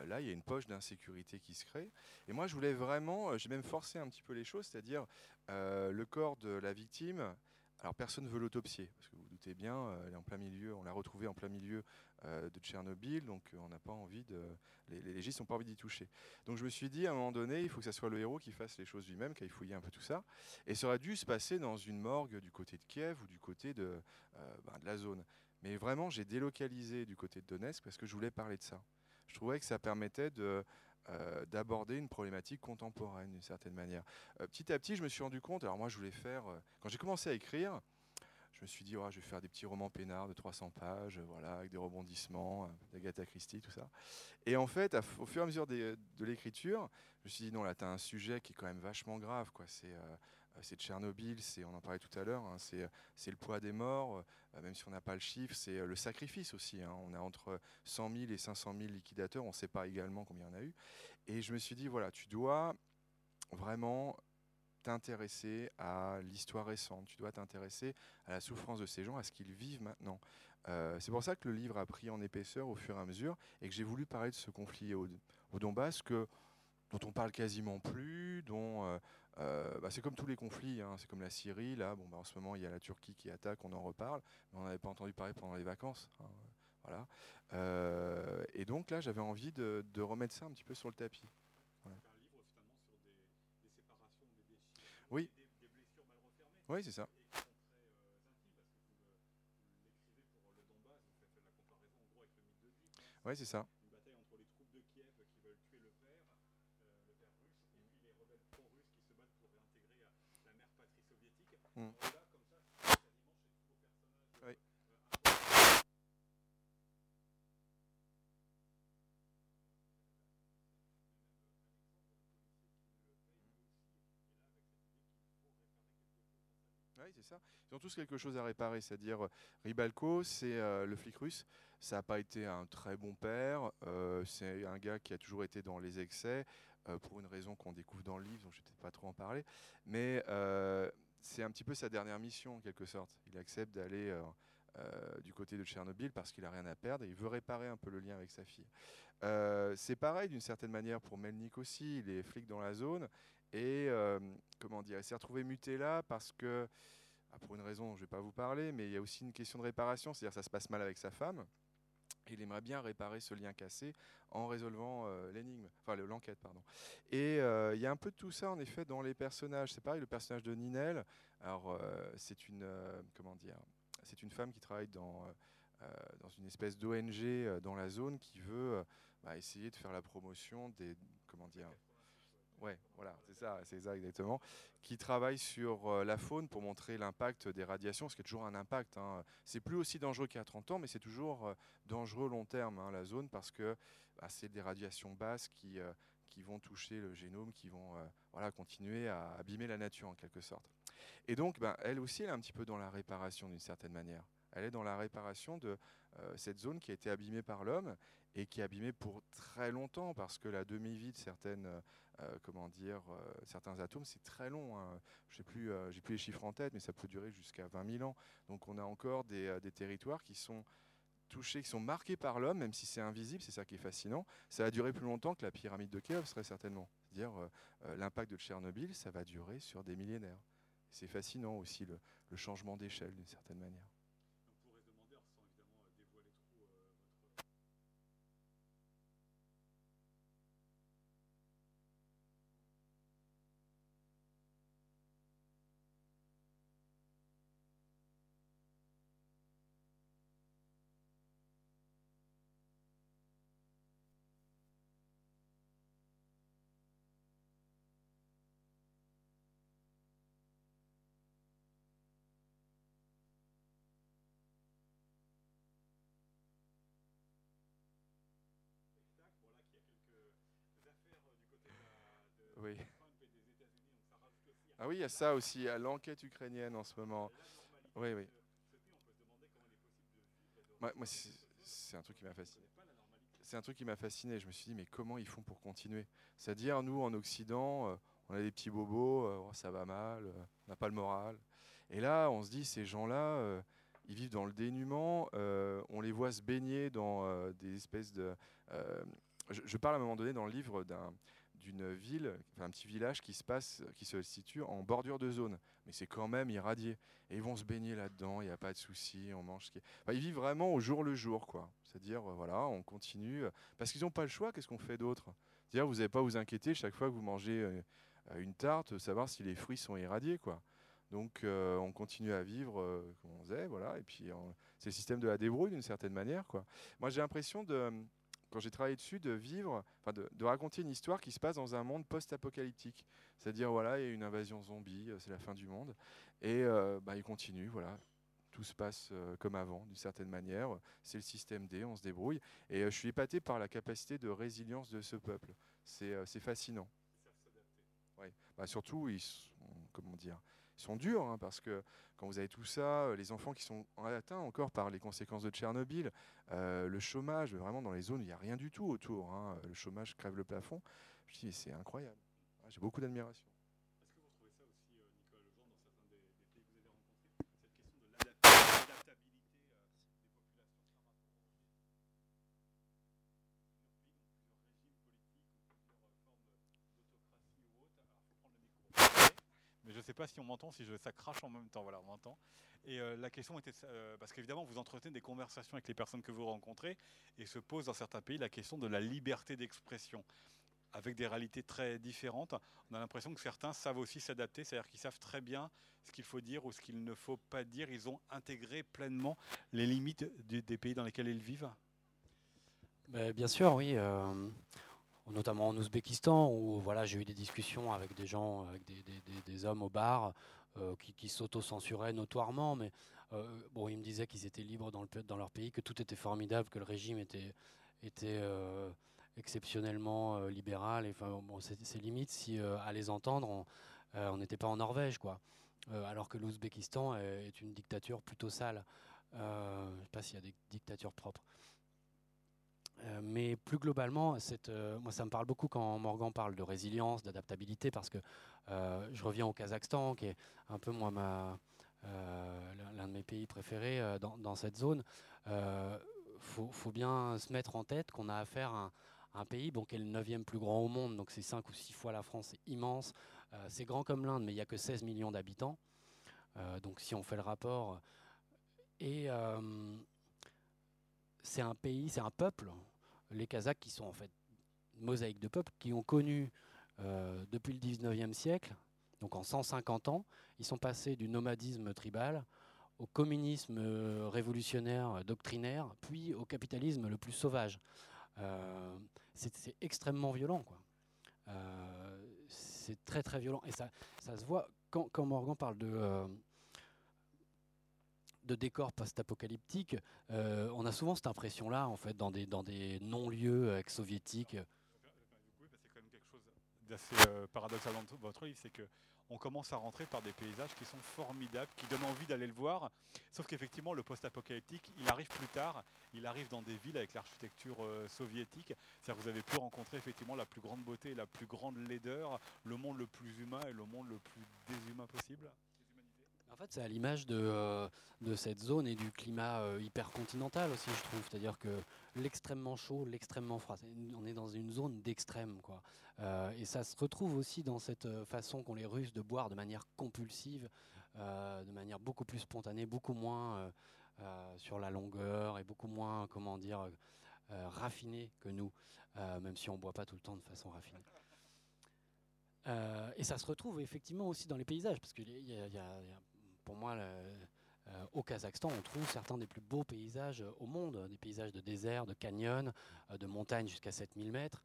là, il y a une poche d'insécurité qui se crée. Et moi, je voulais vraiment, j'ai même forcé un petit peu les choses, c'est-à-dire le corps de la victime alors personne ne veut l'autopsier, parce que vous, vous doutez bien, euh, elle est en plein milieu, on l'a retrouvée en plein milieu euh, de Tchernobyl, donc euh, on n'a pas envie de, les, légistes n'ont pas envie d'y toucher. Donc je me suis dit, à un moment donné, il faut que ce soit le héros qui fasse les choses lui-même, qui aille fouiller un peu tout ça. Et ça aurait dû se passer dans une morgue du côté de Kiev ou du côté de, ben, de la zone. Mais vraiment, j'ai délocalisé du côté de Donetsk parce que je voulais parler de ça. Je trouvais que ça permettait euh, d'aborder une problématique contemporaine d'une certaine manière. Euh, petit à petit, je me suis rendu compte, alors moi je voulais faire, euh, quand j'ai commencé à écrire, je me suis dit, oh, je vais faire des petits romans peinards de 300 pages, voilà, avec des rebondissements, d'Agatha Christie, tout ça. Et en fait, au fur et à mesure de l'écriture, je me suis dit, non, là, tu as un sujet qui est quand même vachement grave, quoi. C'est c'est Tchernobyl, c'est, on en parlait tout à l'heure, hein, c'est, le poids des morts, euh, même si on n'a pas le chiffre, c'est euh, le sacrifice aussi. Hein. on a entre 100 000 et 500 000 liquidateurs, on ne sait pas également combien il y en a eu. Et je me suis dit, voilà, tu dois vraiment t'intéresser à l'histoire récente, tu dois t'intéresser à la souffrance de ces gens, à ce qu'ils vivent maintenant. c'est pour ça que le livre a pris en épaisseur au fur et à mesure et que j'ai voulu parler de ce conflit au, Donbass que, dont on parle quasiment plus, dont euh, bah, c'est comme tous les conflits, hein. c'est comme la Syrie, là, bon, bah, en ce moment il y a la Turquie qui attaque, on en reparle, mais on n'avait pas entendu parler pendant les vacances. Hein. voilà. Euh, et donc là, j'avais envie de, remettre ça un petit peu sur le tapis.
un livre finalement sur des, séparations, des déchets,
oui.
des, blessures mal refermées.
Oui, c'est ça.
Et qui sont très euh, intimes, parce que vous, l'écrivez pour le Donbass, vous faites la comparaison en gros avec le mythe de Dieu.
Oui, c'est ça. Mm. Oui, c'est ça. Ils ont tous quelque chose à réparer. C'est-à-dire, Ribalco, c'est euh, le flic russe. Ça n'a pas été un très bon père. Euh, c'est un gars qui a toujours été dans les excès, euh, pour une raison qu'on découvre dans le livre, donc je ne vais peut-être pas trop en parler. Mais c'est un petit peu sa dernière mission en quelque sorte. Il accepte d'aller euh, euh, du côté de Tchernobyl parce qu'il n'a rien à perdre et il veut réparer un peu le lien avec sa fille. Euh, c'est pareil d'une certaine manière pour Melnik aussi, il est flic dans la zone et comment dire, il s'est retrouvé muté là parce que, ah, pour une raison je ne vais pas vous parler, mais il y a aussi une question de réparation, c'est-à-dire ça se passe mal avec sa femme. Il aimerait bien réparer ce lien cassé en résolvant euh, l'énigme, enfin l'enquête, pardon. Et euh, il y a un peu de tout ça en effet dans les personnages. C'est pareil, le personnage de Ninel. Alors euh, c'est une comment dire, c'est une femme qui travaille dans une espèce d'ONG dans la zone qui veut bah, essayer de faire la promotion des comment dire Ouais, voilà, c'est ça, c'est ça exactement. Qui travaille sur euh, la faune pour montrer l'impact des radiations, ce qui est toujours un impact. Hein. C'est plus aussi dangereux qu'il y a 30 ans, mais c'est toujours euh, dangereux long terme, hein, la zone, parce que bah, c'est des radiations basses qui, euh, qui vont toucher le génome, qui vont voilà, continuer à abîmer la nature en quelque sorte. Et donc, bah, elle aussi, elle est un petit peu dans la réparation d'une certaine manière. Elle est dans la réparation de cette zone qui a été abîmée par l'homme et qui est abîmée pour très longtemps parce que la demi-vie de certaines euh, comment dire, euh, certains atomes, c'est très long. Hein. Je sais plus, euh, j'ai plus les chiffres en tête, mais ça peut durer jusqu'à 20 000 ans. Donc on a encore des, territoires qui sont touchés, qui sont marqués par l'homme, même si c'est invisible, c'est ça qui est fascinant. Ça va durer plus longtemps que la pyramide de Khéops, très certainement. C'est-à-dire l'impact de Tchernobyl, ça va durer sur des millénaires. C'est fascinant aussi le changement d'échelle d'une certaine manière. Ah oui, il y a ça aussi, a l'enquête ukrainienne en ce moment. Oui, oui. Moi, c'est un truc qui m'a fasciné. C'est un truc qui m'a fasciné. Je me suis dit, mais comment ils font pour continuer? C'est-à-dire, nous, en Occident, euh, on a des petits bobos, euh, oh, ça va mal, euh, on n'a pas le moral. Et là, on se dit, ces gens-là, ils vivent dans le dénuement, on les voit se baigner dans des espèces de... Je, parle à un moment donné dans le livre d'un d'une ville, un petit village qui se passe, qui se situe en bordure de zone, mais c'est quand même irradié. Et ils vont se baigner là-dedans, il n'y a pas de souci, on mange. Ce qui ils vivent vraiment au jour le jour, quoi. C'est-à-dire, euh, voilà, on continue parce qu'ils n'ont pas le choix. Qu'est-ce qu'on fait d'autre? Dire, vous n'avez pas à vous inquiéter chaque fois que vous mangez euh, une tarte, savoir si les fruits sont irradiés, quoi. Donc, euh, on continue à vivre comme on faisait, voilà. Et puis, c'est le système de la débrouille d'une certaine manière, quoi. Moi, j'ai l'impression de quand j'ai travaillé dessus, de vivre, enfin de, raconter une histoire qui se passe dans un monde post-apocalyptique. C'est-à-dire, voilà, il y a une invasion zombie, euh, c'est la fin du monde, et euh, bah, il continue, voilà. Tout se passe euh, comme avant, d'une certaine manière. C'est le système D, on se débrouille. Et je suis épaté par la capacité de résilience de ce peuple. C'est fascinant. Ouais. Bah, surtout, ils sont, comment dire, sont durs, hein, parce que quand vous avez tout ça, euh, les enfants qui sont atteints encore par les conséquences de Tchernobyl, euh, le chômage, vraiment dans les zones, il n'y a rien du tout autour. Hein, le chômage crève le plafond. Je dis, c'est incroyable. J'ai beaucoup d'admiration.
Pas si on m'entend, si je, ça crache en même temps. Voilà, on m'entend. Et euh, la question était, euh, parce qu'évidemment, vous entretenez des conversations avec les personnes que vous rencontrez, et se pose dans certains pays la question de la liberté d'expression, avec des réalités très différentes. On a l'impression que certains savent aussi s'adapter, c'est-à-dire qu'ils savent très bien ce qu'il faut dire ou ce qu'il ne faut pas dire. Ils ont intégré pleinement les limites des pays dans lesquels ils vivent?
Ben, bien sûr, oui. Euh, notamment en Ouzbékistan, où voilà, j'ai eu des discussions avec des gens, avec des, hommes au bar euh, qui, s'auto-censuraient notoirement, mais euh, bon, ils me disaient qu'ils étaient libres dans, le, dans, leur pays, que tout était formidable, que le régime était, était euh, exceptionnellement libéral. Enfin, bon, c'est limite si à les entendre, on n'était pas en Norvège, quoi. alors que l'Ouzbékistan est une dictature plutôt sale. je ne sais pas s'il y a des dictatures propres. Euh, mais plus globalement, euh, moi ça me parle beaucoup quand Morgan parle de résilience, d'adaptabilité, parce que euh, je reviens au Kazakhstan, qui est un peu moi l'un de mes pays préférés dans, cette zone. Il faut, bien se mettre en tête qu'on a affaire à un, pays bon, qui est le 9e plus grand au monde, donc c'est 5 ou 6 fois la France, c'est immense. c'est grand comme l'Inde, mais il n'y a que 16 millions d'habitants. donc si on fait le rapport, et c'est un pays, c'est un peuple les Kazakhs qui sont en fait une mosaïque de peuples qui ont connu euh, depuis le 19e siècle, donc en 150 ans, ils sont passés du nomadisme tribal au communisme euh, révolutionnaire euh, doctrinaire, puis au capitalisme le plus sauvage. c'est extrêmement violent, quoi. c'est très très violent. Et ça, se voit quand Morgan parle de de décors post-apocalyptiques, euh, on a souvent cette impression-là, en fait, dans des, dans des non-lieux ex-soviétiques.
C'est quand même quelque chose d'assez euh, paradoxal dans votre livre, c'est que on commence à rentrer par des paysages qui sont formidables, qui donnent envie d'aller le voir. Sauf qu'effectivement, le post-apocalyptique, il arrive plus tard. Il arrive dans des villes avec l'architecture euh, soviétique. C'est-à-dire que vous avez pu rencontrer effectivement la plus grande beauté, la plus grande laideur, le monde le plus humain et le monde le plus déshumain possible.
En fait, c'est à l'image de, euh, de, cette zone et du climat euh, hypercontinental aussi, je trouve. C'est-à-dire que l'extrêmement chaud, l'extrêmement froid, on est dans une zone d'extrême. quoi. Euh, et ça se retrouve aussi dans cette façon qu'ont les Russes de boire de manière compulsive, de manière beaucoup plus spontanée, beaucoup moins sur la longueur et beaucoup moins, comment dire, raffinée que nous, même si on ne boit pas tout le temps de façon raffinée. et ça se retrouve effectivement aussi dans les paysages, parce qu'il y, a pour moi, euh, au Kazakhstan, on trouve certains des plus beaux paysages au monde, des paysages de désert, de canyons, euh, de montagnes jusqu'à 7000 mètres.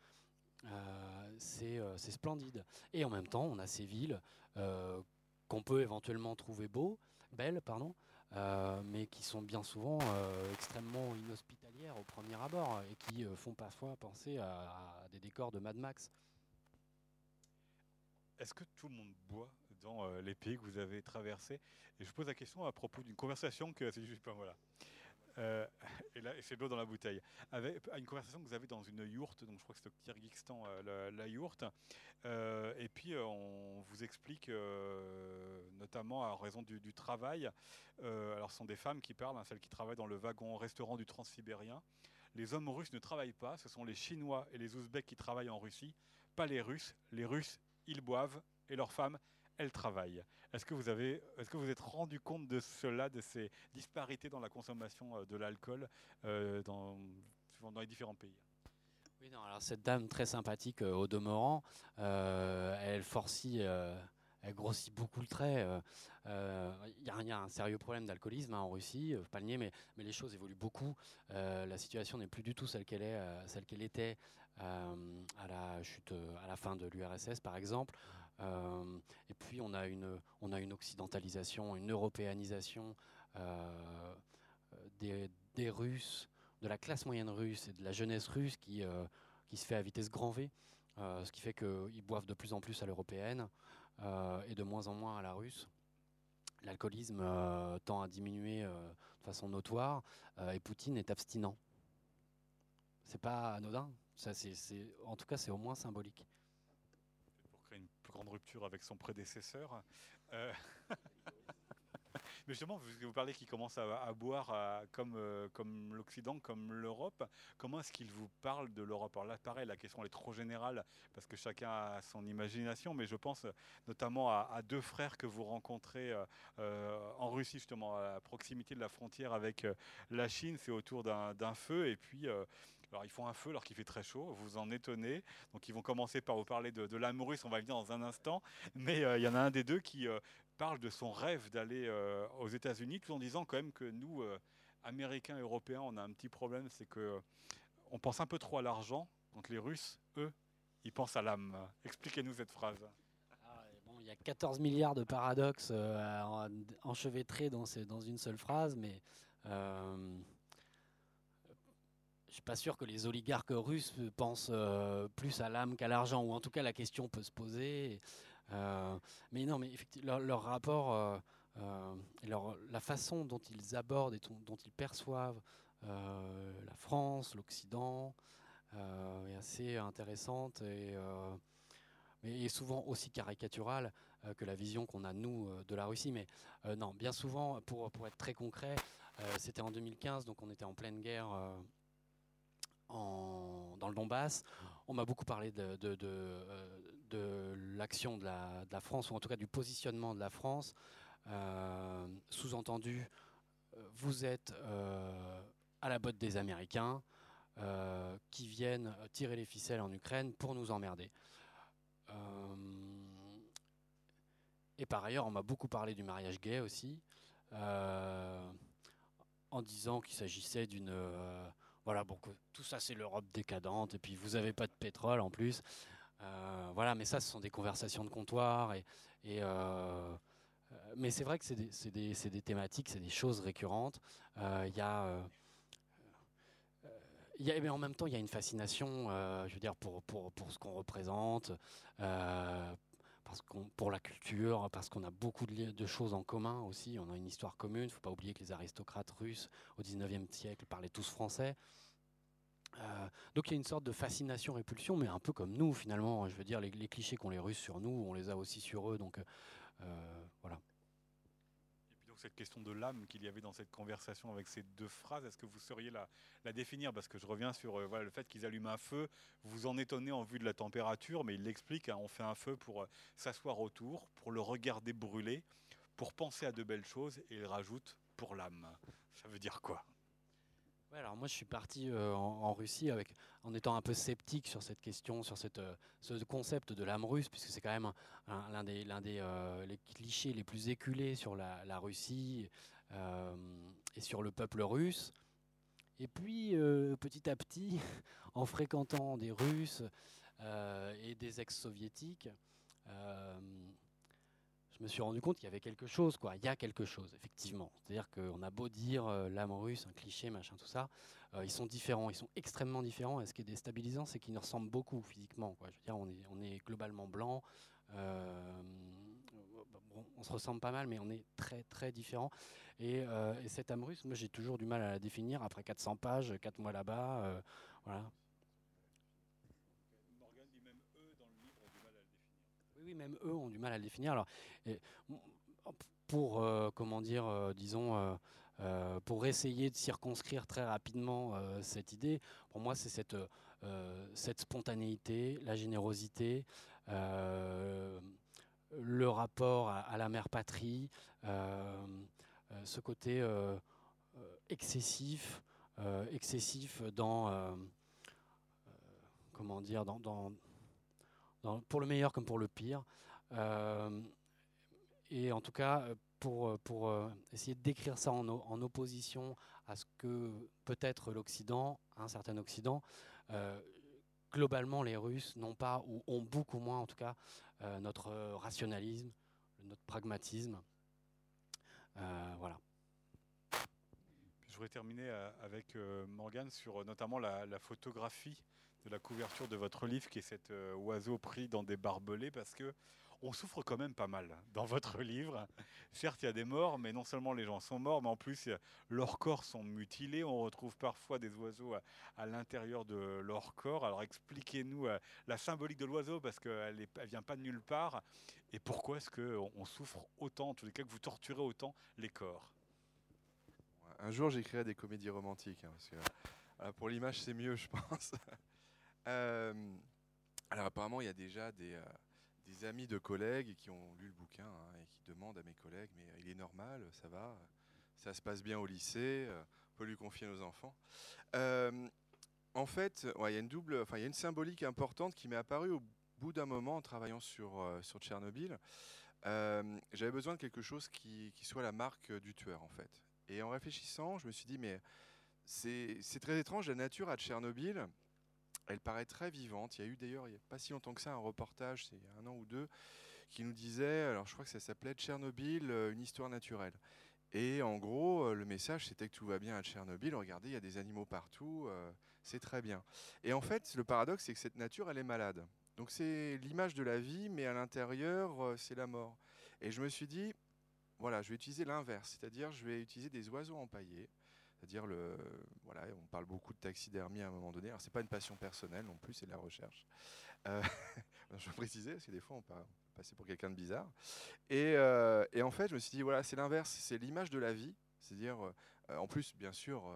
Euh, c'est splendide. Et en même temps, on a ces villes qu'on peut éventuellement trouver beaux, belles, pardon, mais qui sont bien souvent extrêmement inhospitalières au premier abord et qui font parfois penser à, des décors de Mad Max.
Est-ce que tout le monde boit dans euh, les pays que vous avez traversés Et je pose la question à propos d'une conversation que <laughs> c'est juste voilà. Euh, et là, c'est l'eau dans la bouteille. Avec une conversation que vous avez dans une yourte, donc je crois que c'est au Kyrgyzstan, euh, la, yourte. Euh, et puis on vous explique, notamment à raison du, travail. alors, ce sont des femmes qui parlent, hein, celles qui travaillent dans le wagon-restaurant du Transsibérien. Les hommes russes ne travaillent pas, ce sont les Chinois et les Ouzbeks qui travaillent en Russie, pas les Russes. Les Russes, ils boivent et leurs femmes, elles travaillent. Est-ce que vous avez, est-ce que vous êtes rendu compte de cela, de ces disparités dans la consommation euh, de l'alcool euh, dans, les différents pays?
Oui, non, alors cette dame très sympathique euh, au demeurant, elle forcit elle grossit beaucoup le trait. Il y, a un sérieux problème d'alcoolisme hein, en Russie, pas le nier, mais, mais, les choses évoluent beaucoup. la situation n'est plus du tout celle qu'elle est, celle qu'elle était à la chute, à la fin de l'URSS, par exemple. Euh, et puis on a une, on a une occidentalisation, une européanisation euh, des, des, Russes, de la classe moyenne russe et de la jeunesse russe qui, euh, qui se fait à vitesse grand V, ce qui fait qu'ils boivent de plus en plus à l'européenne et de moins en moins à la russe. L'alcoolisme tend à diminuer de façon notoire et Poutine est abstinent. C'est pas anodin. Ça, en tout cas, c'est au moins symbolique
grande rupture avec son prédécesseur. Euh, <laughs> mais justement, vous, parlez qu'il commence à, boire comme, euh, comme l'Occident, comme l'Europe. Comment est-ce qu'il vous parle de l'Europe? Alors là, pareil, la question est trop générale parce que chacun a son imagination, mais je pense notamment à, deux frères que vous rencontrez euh, en Russie, justement, à proximité de la frontière avec la Chine. C'est autour d'un feu et puis alors ils font un feu alors qu'il fait très chaud, vous en étonnez. Donc ils vont commencer par vous parler de, de l'amour russe, on va y venir dans un instant. Mais euh, il y en a un des deux qui euh, parle de son rêve d'aller euh, aux États-Unis, tout en disant quand même que nous, Américains, Européens, on a un petit problème, c'est que on pense un peu trop à l'argent, donc les Russes, eux, ils pensent à l'âme. Expliquez-nous cette phrase.
Ah, il y a 14 milliards de paradoxes enchevêtrés dans, une seule phrase, mais suis pas sûr que les oligarques russes pensent euh, plus à l'âme qu'à l'argent, ou en tout cas la question peut se poser. Euh, mais non, mais effectivement, leur, rapport, euh, leur, la façon dont ils abordent et dont ils perçoivent la France, l'Occident, est assez intéressante et, et souvent aussi caricaturale que la vision qu'on a nous de la Russie. Mais non, bien souvent, pour, pour être très concret, c'était en 2015, donc on était en pleine guerre dans le Donbass. On m'a beaucoup parlé de, euh, l'action de la, France, ou en tout cas du positionnement de la France. Euh, sous-entendu, euh, vous êtes à la botte des Américains qui viennent tirer les ficelles en Ukraine pour nous emmerder. et par ailleurs, on m'a beaucoup parlé du mariage gay aussi, en disant qu'il s'agissait d'une voilà, bon, tout ça c'est l'Europe décadente, et puis vous n'avez pas de pétrole en plus. Euh, voilà, mais ça, ce sont des conversations de comptoir. Euh, euh, mais c'est vrai que c'est des, thématiques, c'est des choses récurrentes. Il y a. Mais en même temps, il y a une fascination, je veux dire, pour ce qu'on représente, parce pour la culture, parce qu'on a beaucoup de, choses en commun aussi. On a une histoire commune. Il ne faut pas oublier que les aristocrates russes au 19e siècle parlaient tous français. Euh, donc il y a une sorte de fascination-répulsion, mais un peu comme nous finalement. Je veux dire, les, clichés qu'ont les Russes sur nous, on les a aussi sur eux. Donc euh, voilà
cette question de l'âme qu'il y avait dans cette conversation avec ces deux phrases, est-ce que vous sauriez la, définir? Parce que je reviens sur euh, le fait qu'ils allument un feu, vous en étonnez en vue de la température, mais il l'explique, hein, on fait un feu pour euh, s'asseoir autour, pour le regarder brûler, pour penser à de belles choses, et il rajoute pour l'âme. Ça veut dire quoi?
Alors moi je suis parti euh, en, Russie avec, en étant un peu sceptique sur cette question, sur euh, ce concept de l'âme russe, puisque c'est quand même l'un des, euh, clichés les plus éculés sur la, Russie et sur le peuple russe. Et puis petit à petit, <laughs> en fréquentant des Russes et des ex-soviétiques, je me suis rendu compte qu'il y avait quelque chose, quoi. Il y a quelque chose, effectivement. C'est-à-dire qu'on a beau dire euh, l'âme russe, un cliché, machin, tout ça, euh, ils sont différents, ils sont extrêmement différents. Et ce qui est déstabilisant, c'est qu'ils nous ressemblent beaucoup physiquement, quoi. Je veux dire, on est, on est globalement blanc. Euh, on, se ressemble pas mal, mais on est très très différents. Et, et cette âme russe, moi j'ai toujours du mal à la définir après 400 pages, 4 mois là-bas. voilà. Oui, même eux ont du mal à le définir. Alors, pour, euh, comment dire, euh, disons, euh, pour essayer de circonscrire très rapidement cette idée, pour moi, c'est cette, spontanéité, la générosité, le rapport à, la mère patrie, ce côté excessif, excessif dans, comment dire, dans, dans pour le meilleur comme pour le pire. Euh, et en tout cas, pour, pour euh, essayer de décrire ça en, opposition à ce que peut être l'Occident, un certain Occident, euh, globalement, les Russes n'ont pas, ou ont beaucoup moins en tout cas, notre rationalisme, notre pragmatisme. voilà.
Je voudrais terminer avec Morgane sur notamment la photographie de la couverture de votre livre, qui est cet euh, oiseau pris dans des barbelés, parce que on souffre quand même pas mal dans votre <laughs> livre. Certes, il y a des morts, mais non seulement les gens sont morts, mais en plus, leurs corps sont mutilés. On retrouve parfois des oiseaux à, l'intérieur de leur corps. Alors expliquez-nous euh, la symbolique de l'oiseau, parce qu'elle ne vient pas de nulle part. Et pourquoi est-ce qu'on on souffre autant, en tous les cas, que vous torturez autant les corps?
Un jour, j'écrirai des comédies romantiques. Hein, parce que, euh, pour l'image, c'est mieux, je pense. <laughs> Euh, alors apparemment, il y a déjà des, euh, des, amis de collègues qui ont lu le bouquin hein, et qui demandent à mes collègues, mais il est normal, ça va, ça se passe bien au lycée, euh, on peut lui confier nos enfants. en fait, il y a une double, enfin il y a une symbolique importante qui m'est apparue au bout d'un moment en travaillant sur, sur Tchernobyl. J'avais besoin de quelque chose qui, qui, soit la marque du tueur en fait. Et en réfléchissant, je me suis dit mais c'est très étrange, la nature à Tchernobyl, elle paraît très vivante. Il y a eu d'ailleurs, il n'y a pas si longtemps que ça, un reportage, c'est un an ou deux, qui nous disait, alors je crois que ça s'appelait Tchernobyl, euh, une histoire naturelle. Et en gros, euh, le message, c'était que tout va bien à Tchernobyl. Regardez, il y a des animaux partout, euh, c'est très bien. Et en fait, le paradoxe, c'est que cette nature, elle est malade. Donc c'est l'image de la vie, mais à l'intérieur, c'est la mort. Et je me suis dit, voilà, je vais utiliser l'inverse, c'est-à-dire je vais utiliser des oiseaux empaillés c'est-à-dire, le, voilà, on parle beaucoup de taxidermie à un moment donné. Alors, c'est pas une passion personnelle non plus, c'est de la recherche. Euh, <laughs> je veux préciser, parce que des fois, on peut passer pour quelqu'un de bizarre. Et, euh, et, en fait, je me suis dit, voilà, c'est l'inverse, c'est l'image de la vie. C'est-à-dire, euh, en plus, bien sûr,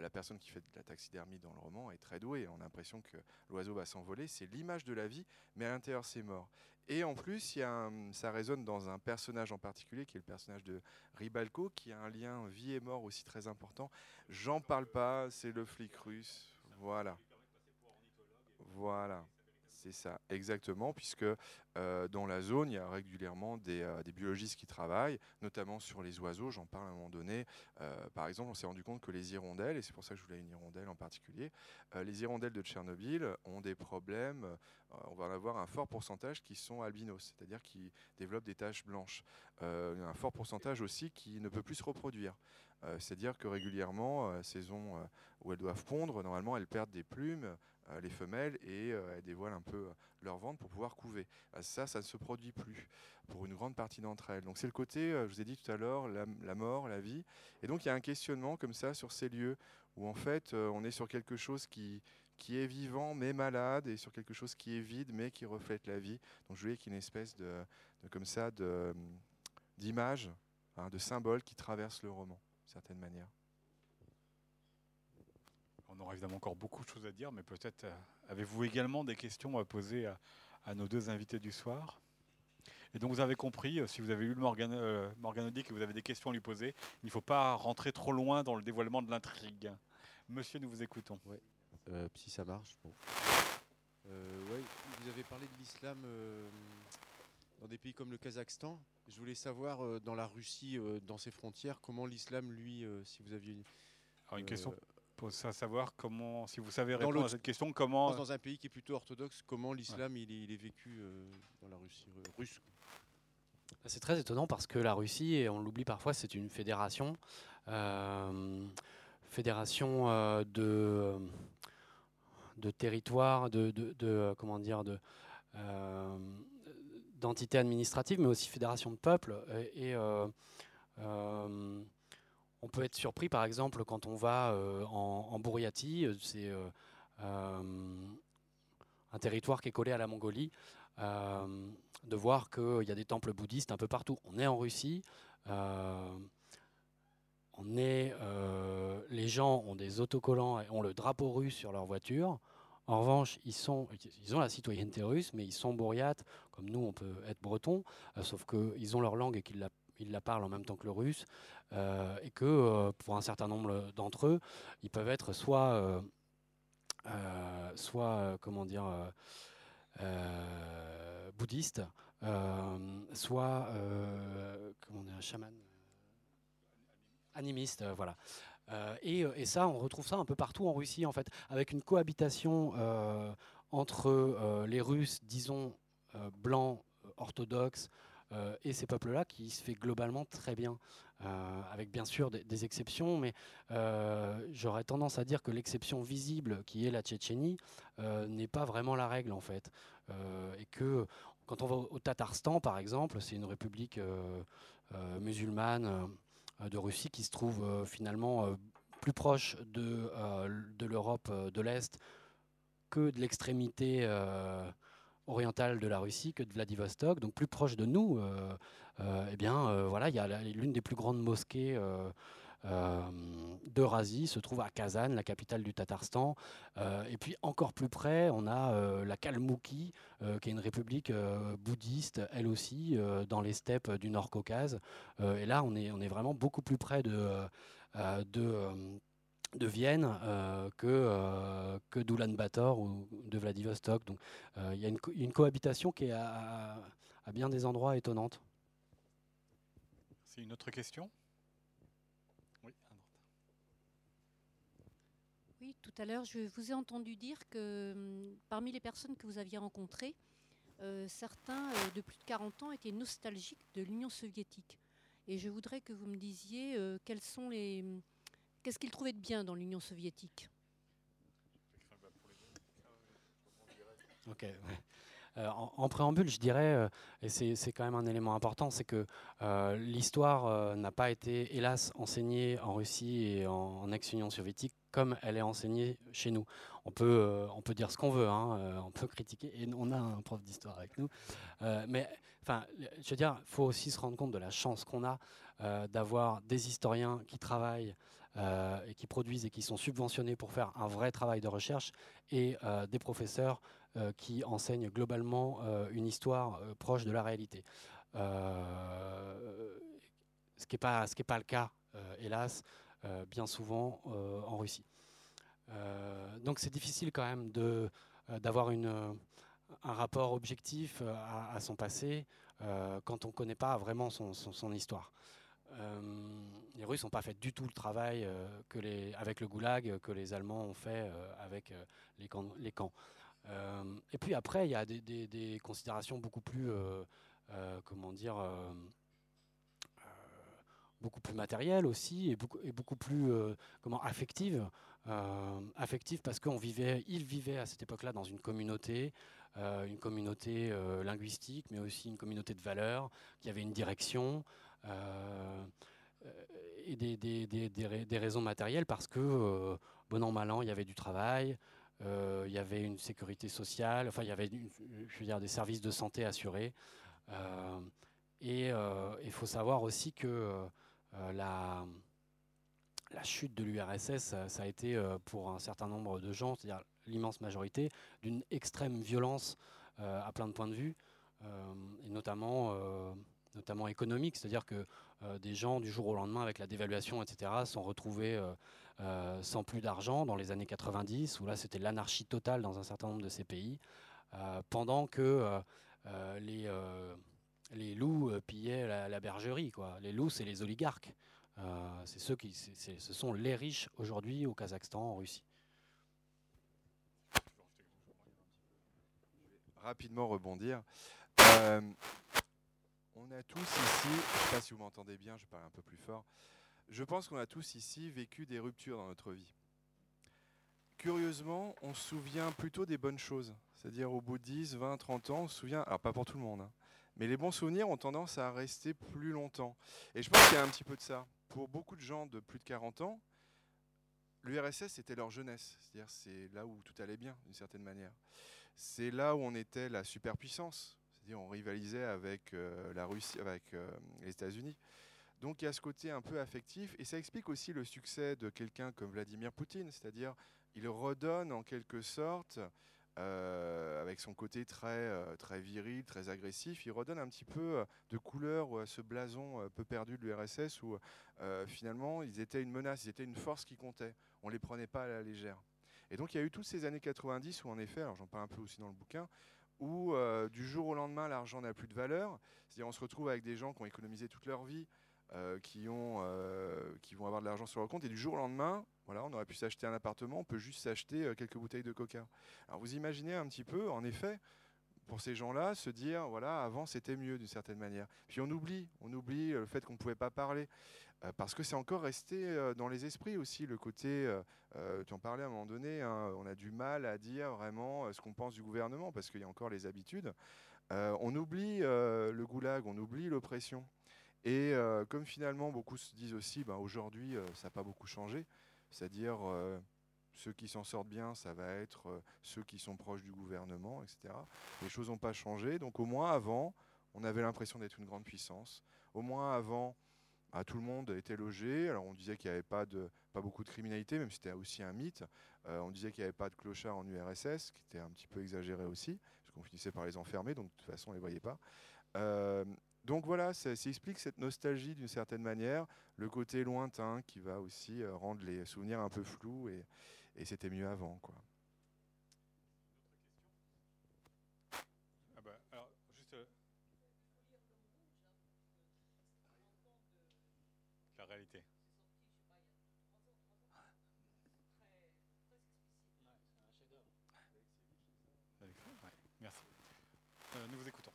la personne qui fait de la taxidermie dans le roman est très douée. On a l'impression que l'oiseau va s'envoler. C'est l'image de la vie, mais à l'intérieur, c'est mort. Et en plus, y a ça résonne dans un personnage en particulier, qui est le personnage de Ribalco, qui a un lien vie et mort aussi très important. J'en parle pas, c'est le flic russe. Voilà. Voilà. C'est ça, exactement, puisque euh, dans la zone, il y a régulièrement euh, des, biologistes qui travaillent, notamment sur les oiseaux. J'en parle à un moment donné. Euh, par exemple, on s'est rendu compte que les hirondelles, et c'est pour ça que je voulais une hirondelle en particulier, les hirondelles de Tchernobyl ont des problèmes. on va en avoir un fort pourcentage qui sont albinos, c'est-à-dire qui développent des taches blanches. un fort pourcentage aussi qui ne peut plus se reproduire. c'est-à-dire que régulièrement, saison où elles doivent pondre, normalement, elles perdent des plumes, les femelles et euh, elles dévoilent un peu euh, leur ventre pour pouvoir couver. Ça, ça ne se produit plus pour une grande partie d'entre elles. Donc c'est le côté, je vous ai dit tout à l'heure, la, mort, la vie. Et donc il y a un questionnement comme ça sur ces lieux où en fait on est sur quelque chose qui, qui est vivant mais malade et sur quelque chose qui est vide mais qui reflète la vie. Donc je voulais qu'il y ait une espèce de, comme ça de d'image, hein, de symbole qui traverse le roman, d'une certaine manière.
On aura évidemment encore beaucoup de choses à dire, mais peut-être euh, avez-vous également des questions à poser à, nos deux invités du soir? Et donc vous avez compris, euh, si vous avez lu le Morgan, euh, et que vous avez des questions à lui poser, il ne faut pas rentrer trop loin dans le dévoilement de l'intrigue. Monsieur, nous vous écoutons.
Ouais. si ça marche. Bon. vous avez parlé de l'islam dans des pays comme le Kazakhstan. Je voulais savoir, dans la Russie, dans ses frontières, comment l'islam, lui, si vous aviez...
Alors une question pour savoir comment, si vous savez répondre à cette question, comment...
Dans un pays qui est plutôt orthodoxe, comment l'islam il, est, vécu euh, dans la Russie euh, russe
bah, C'est très étonnant parce que la Russie, et on l'oublie parfois, c'est une fédération. Euh, fédération de, de territoires, de, de, comment dire, de d'entité administrative, mais aussi fédération de peuples. Et, on peut être surpris, par exemple, quand on va en, en Bouriatie, c'est un territoire qui est collé à la Mongolie, de voir qu'il y a des temples bouddhistes un peu partout. On est en Russie. les gens ont des autocollants et ont le drapeau russe sur leur voiture. En revanche, ils, ont la citoyenneté russe, mais ils sont bourriates, comme nous, on peut être breton, euh, sauf qu'ils ont leur langue et qu'ils la, ils la parlent en même temps que le russe, euh, et que euh, pour un certain nombre d'entre eux, ils peuvent être soit, soit comment dire, bouddhistes, soit, comment chaman animiste, voilà. Euh, euh, et, ça, on retrouve ça un peu partout en Russie, en fait, avec une cohabitation euh, entre les Russes, disons, blancs, orthodoxes, et ces peuples-là qui se fait globalement très bien, avec bien sûr des, exceptions, mais j'aurais tendance à dire que l'exception visible, qui est la Tchétchénie, n'est pas vraiment la règle en fait, et que quand on va au Tatarstan, par exemple, c'est une république musulmane euh, de Russie qui se trouve euh, finalement euh, plus proche de l'Europe de l'Est que de l'extrémité orientale de la Russie, que de Vladivostok, donc plus proche de nous, eh bien, voilà, il y a l'une des plus grandes mosquées euh, d'Eurasie se trouve à Kazan, la capitale du Tatarstan. Euh, et puis encore plus près, on a euh, la Kalmoukie, qui est une république bouddhiste, elle aussi, dans les steppes du Nord-Caucase. et là, on est, vraiment beaucoup plus près de de Vienne que, que d'Ulan-Bator ou de Vladivostok. Donc il y a une, cohabitation qui est à, à bien des endroits étonnante.
C'est une autre question?
Oui, tout à l'heure, je vous ai entendu dire que hum, parmi les personnes que vous aviez rencontrées, euh, certains euh, de plus de 40 ans étaient nostalgiques de l'Union soviétique. Et je voudrais que vous me disiez euh, quels sont les, hum, qu'est-ce qu'ils trouvaient de bien dans l'Union soviétique?
Euh, en, préambule, je dirais, euh, et c'est quand même un élément important, c'est que euh, l'histoire n'a pas été, hélas, enseignée en Russie et en, ex-Union soviétique comme elle est enseignée chez nous. On peut, on peut dire ce qu'on veut, hein, on peut critiquer, et on a un prof d'histoire avec nous. mais enfin, je veux dire, il faut aussi se rendre compte de la chance qu'on a d'avoir des historiens qui travaillent et qui produisent et qui sont subventionnés pour faire un vrai travail de recherche et des professeurs euh, qui enseigne globalement euh, une histoire euh, proche de la réalité. ce qui n'est pas, pas le cas, hélas, bien souvent en Russie. donc c'est difficile quand même d'avoir un rapport objectif à, son passé quand on ne connaît pas vraiment son, son, histoire. Les Russes n'ont pas fait du tout le travail que les, avec le goulag que les Allemands ont fait avec les camps. Euh, et puis après, il y a des, considérations beaucoup plus, euh, euh, comment dire, beaucoup plus matérielles aussi et beaucoup, et beaucoup plus comment affectives. affectives parce qu'on vivait, vivaient à cette époque-là dans une communauté, une communauté linguistique, mais aussi une communauté de valeurs, qui avait une direction. Et des, raisons matérielles parce que, bon an, mal an, il y avait du travail, euh, il y avait une sécurité sociale, enfin il y avait je veux dire, des services de santé assurés. Euh, et euh, il faut savoir aussi que la, la chute de l'URSS, ça, a été pour un certain nombre de gens, c'est-à-dire l'immense majorité, d'une extrême violence à plein de points de vue, et notamment, notamment économique, c'est-à-dire que des gens du jour au lendemain, avec la dévaluation, etc., sont retrouvés euh, sans plus d'argent dans les années 90, où là c'était l'anarchie totale dans un certain nombre de ces pays, euh, pendant que euh, les, les loups pillaient la, bergerie. Quoi. Les loups, c'est les oligarques. c'est ceux qui, ce sont les riches aujourd'hui au Kazakhstan, en Russie.
Rapidement rebondir. On a tous ici, je ne sais pas si vous m'entendez bien, je parle un peu plus fort. Je pense qu'on a tous ici vécu des ruptures dans notre vie. Curieusement, on se souvient plutôt des bonnes choses. C'est-à-dire au bout de 10, 20, 30 ans, on se souvient, alors pas pour tout le monde, hein, Mais les bons souvenirs ont tendance à rester plus longtemps. Et je pense qu'il y a un petit peu de ça. Pour beaucoup de gens de plus de 40 ans, l'URSS c'était leur jeunesse. C'est-à-dire c'est là où tout allait bien, d'une certaine manière. C'est là où on était la superpuissance. On rivalisait avec euh, la Russie, avec euh, les États-Unis. Donc il y a ce côté un peu affectif, et ça explique aussi le succès de quelqu'un comme Vladimir Poutine, c'est-à-dire il redonne en quelque sorte, euh, avec son côté très, très viril, très agressif, il redonne un petit peu de couleur à ce blason peu perdu de l'URSS où finalement ils étaient une menace, ils étaient une force qui comptait, on ne les prenait pas à la légère. Et donc il y a eu toutes ces années 90 où en effet, alors j'en parle un peu aussi dans le bouquin, où du jour au lendemain l'argent n'a plus de valeur, c'est-à-dire on se retrouve avec des gens qui ont économisé toute leur vie, euh, qui, ont, euh, qui vont avoir de l'argent sur leur compte. Et du jour au lendemain, voilà, on aurait pu s'acheter un appartement, on peut juste s'acheter euh, quelques bouteilles de coca. Alors vous imaginez un petit peu, en effet, pour ces gens-là, se dire, voilà, avant c'était mieux d'une certaine manière. Puis on oublie, on oublie le fait qu'on ne pouvait pas parler. parce que c'est encore resté dans les esprits aussi, le côté, tu en parlais à un moment donné, hein, on a du mal à dire vraiment ce qu'on pense du gouvernement, parce qu'il y a encore les habitudes. on oublie le goulag, on oublie l'oppression. Et euh, comme finalement beaucoup se disent aussi, ben, aujourd'hui euh, ça n'a pas beaucoup changé, c'est-à-dire euh, ceux qui s'en sortent bien, ça va être ceux qui sont proches du gouvernement, etc. Les choses n'ont pas changé, donc au moins avant, on avait l'impression d'être une grande puissance. Au moins avant, bah, tout le monde était logé. Alors on disait qu'il n'y avait pas, beaucoup de criminalité, même si c'était aussi un mythe. on disait qu'il n'y avait pas de clochards en URSS, qui était un petit peu exagéré aussi, parce qu'on finissait par les enfermer, donc de toute façon on ne les voyait pas. Donc voilà, ça, explique cette nostalgie d'une certaine manière, le côté lointain qui va aussi euh, rendre les souvenirs un peu flous et, c'était mieux avant. Quoi.
Ah bah, alors, juste, euh, la réalité. Merci. Euh, nous vous écoutons.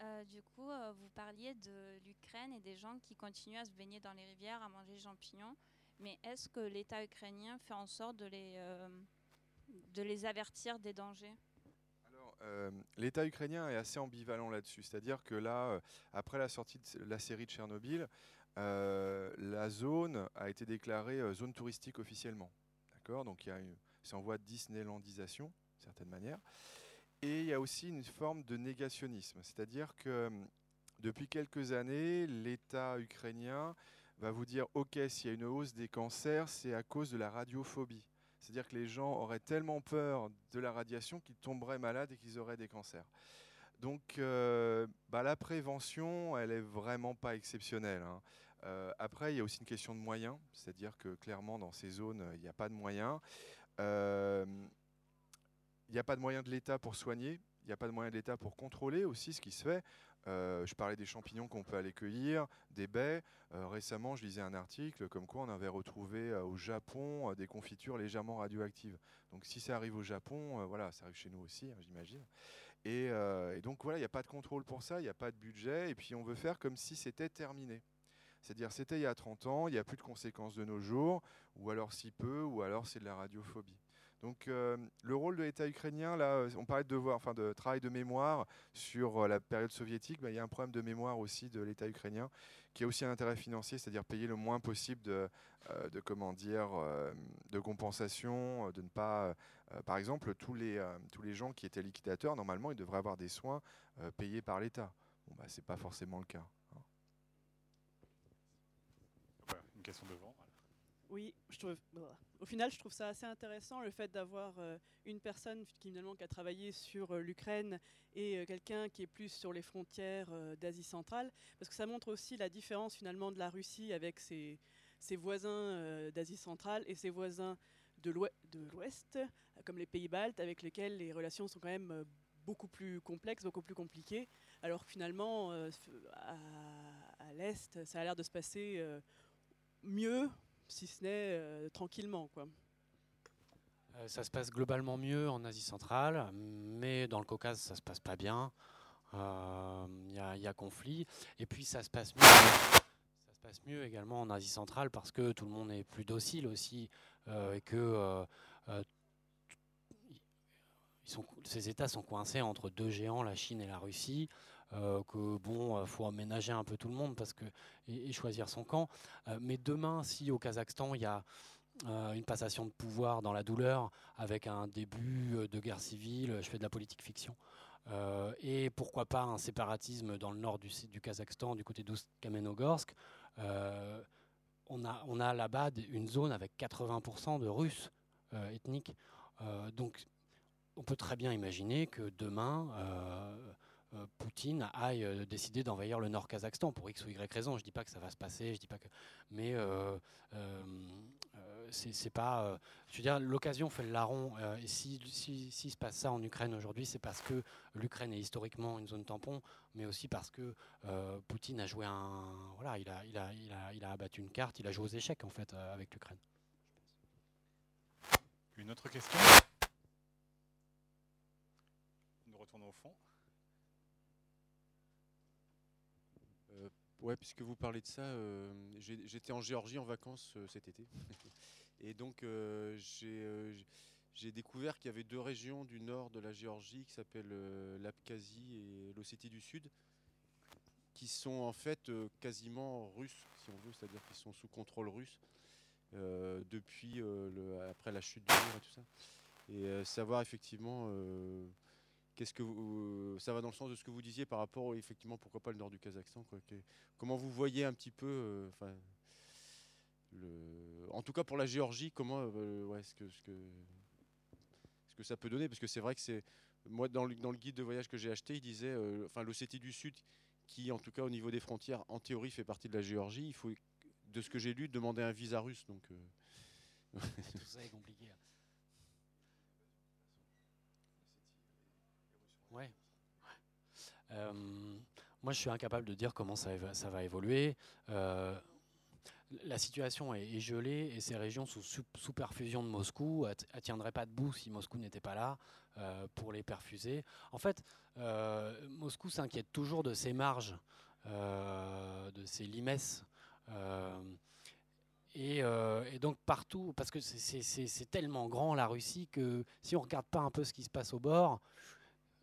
Euh, du coup, euh, vous parliez de l'Ukraine et des gens qui continuent à se baigner dans les rivières, à manger des champignons. Mais est-ce que l'État ukrainien fait en sorte de les, euh, de les avertir des dangers?
Alors, l'État ukrainien est assez ambivalent là-dessus. C'est-à-dire que là, après la sortie de la série de Tchernobyl, la zone a été déclarée zone touristique officiellement. D'accord? Donc, c'est en voie de Disneylandisation, d'une certaine manière. Et il y a aussi une forme de négationnisme, c'est-à-dire que depuis quelques années, l'État ukrainien va vous dire, OK, s'il y a une hausse des cancers, c'est à cause de la radiophobie. C'est-à-dire que les gens auraient tellement peur de la radiation qu'ils tomberaient malades et qu'ils auraient des cancers. Donc euh, bah, la prévention, elle est vraiment pas exceptionnelle. Hein. Euh, après, il y a aussi une question de moyens, c'est-à-dire que clairement dans ces zones, il n'y a pas de moyens. Euh, il n'y a pas de moyens de l'État pour soigner, il n'y a pas de moyens de l'État pour contrôler aussi ce qui se fait. Euh, je parlais des champignons qu'on peut aller cueillir, des baies. Euh, récemment, je lisais un article comme quoi on avait retrouvé euh, au Japon des confitures légèrement radioactives. Donc si ça arrive au Japon, voilà, ça arrive chez nous aussi, hein, j'imagine. Et, et, donc voilà, il n'y a pas de contrôle pour ça, il n'y a pas de budget, et puis on veut faire comme si c'était terminé. C'est-à-dire c'était il y a 30 ans, il n'y a plus de conséquences de nos jours, ou alors si peu, ou alors c'est de la radiophobie. Donc euh, le rôle de l'État ukrainien, là, euh, on parlait de devoir, enfin travail de mémoire sur euh, la période soviétique, bah, il y a un problème de mémoire aussi de l'État ukrainien qui a aussi un intérêt financier, c'est-à-dire payer le moins possible de, de comment dire, de compensation, de ne pas, par exemple, tous les, tous les gens qui étaient liquidateurs, normalement, ils devraient avoir des soins payés par l'État. Bon, bah, c'est pas forcément le cas. Hein.
une question devant.
Oui, trouve, au final, je trouve ça assez intéressant le fait d'avoir euh, une personne qui, finalement, qui a travaillé sur euh, l'Ukraine et euh, quelqu'un qui est plus sur les frontières d'Asie centrale, parce que ça montre aussi la différence finalement de la Russie avec ses, voisins d'Asie centrale et ses voisins de l'Ouest, comme les pays baltes, avec lesquels les relations sont quand même beaucoup plus complexes, beaucoup plus compliquées, alors que finalement, à l'Est, ça a l'air de se passer mieux si ce n'est euh, tranquillement. Quoi.
Euh, ça se passe globalement mieux en Asie centrale, mais dans le Caucase, ça se passe pas bien. Il euh, y, a conflit. Et puis, ça se passe mieux. Passe mieux également en Asie centrale parce que tout le monde est plus docile aussi et que ces États sont coincés entre deux géants, la Chine et la Russie. Que bon, faut aménager un peu tout le monde parce que et, choisir son camp. mais demain, si au Kazakhstan il y a une passation de pouvoir dans la douleur avec un début de guerre civile, je fais de la politique fiction. et pourquoi pas un séparatisme dans le nord du, du Kazakhstan, du côté d'Oust-Kamenogorsk. on a, on a là-bas une zone avec 80% de Russes ethniques. donc on peut très bien imaginer que demain, euh, euh, Poutine aille euh, décider d'envahir le Nord Kazakhstan pour X ou Y raison. Je dis pas que ça va se passer, je dis pas que, mais c'est pas. je veux dire, l'occasion fait le larron. et si, si, si, se passe ça en Ukraine aujourd'hui, c'est parce que l'Ukraine est historiquement une zone tampon, mais aussi parce que Poutine a joué un. Voilà, il a, abattu une carte, il a joué aux échecs en fait avec l'Ukraine.
Une autre question? Retourner au fond.
Ouais, puisque vous parlez de ça, euh, j'étais en Géorgie en vacances euh, cet été. <laughs> et donc j'ai découvert qu'il y avait deux régions du nord de la Géorgie qui s'appellent l'Abkhazie et l'Ossétie du Sud, qui sont en fait quasiment russes, si on veut, c'est-à-dire qu'ils sont sous contrôle russe depuis le, après la chute du mur et tout ça. Et savoir effectivement Qu'est-ce que euh, ça va dans le sens de ce que vous disiez par rapport, effectivement, pourquoi pas le nord du Kazakhstan Comment vous voyez un petit peu, euh, le, en tout cas pour la Géorgie, comment, euh, ouais, ce que, ce que, ce que ça peut donner, parce que c'est vrai que c'est, moi dans le, dans le, guide de voyage que j'ai acheté, il disait, enfin l'Ossétie du Sud, qui en tout cas au niveau des frontières, en théorie fait partie de la Géorgie, il faut, de ce que j'ai lu, demander un visa russe, donc.
Tout ça est compliqué. Hein. Ouais. Euh, moi, je suis incapable de dire comment ça, va évoluer. Euh, la situation est, gelée et ces régions sous, perfusion de Moscou. Ne tiendraient pas debout si Moscou n'était pas là euh, pour les perfuser. En fait, Moscou s'inquiète toujours de ses marges, de ses limes. Et, et, donc partout, parce que c'est tellement grand la Russie que si on regarde pas un peu ce qui se passe au bord,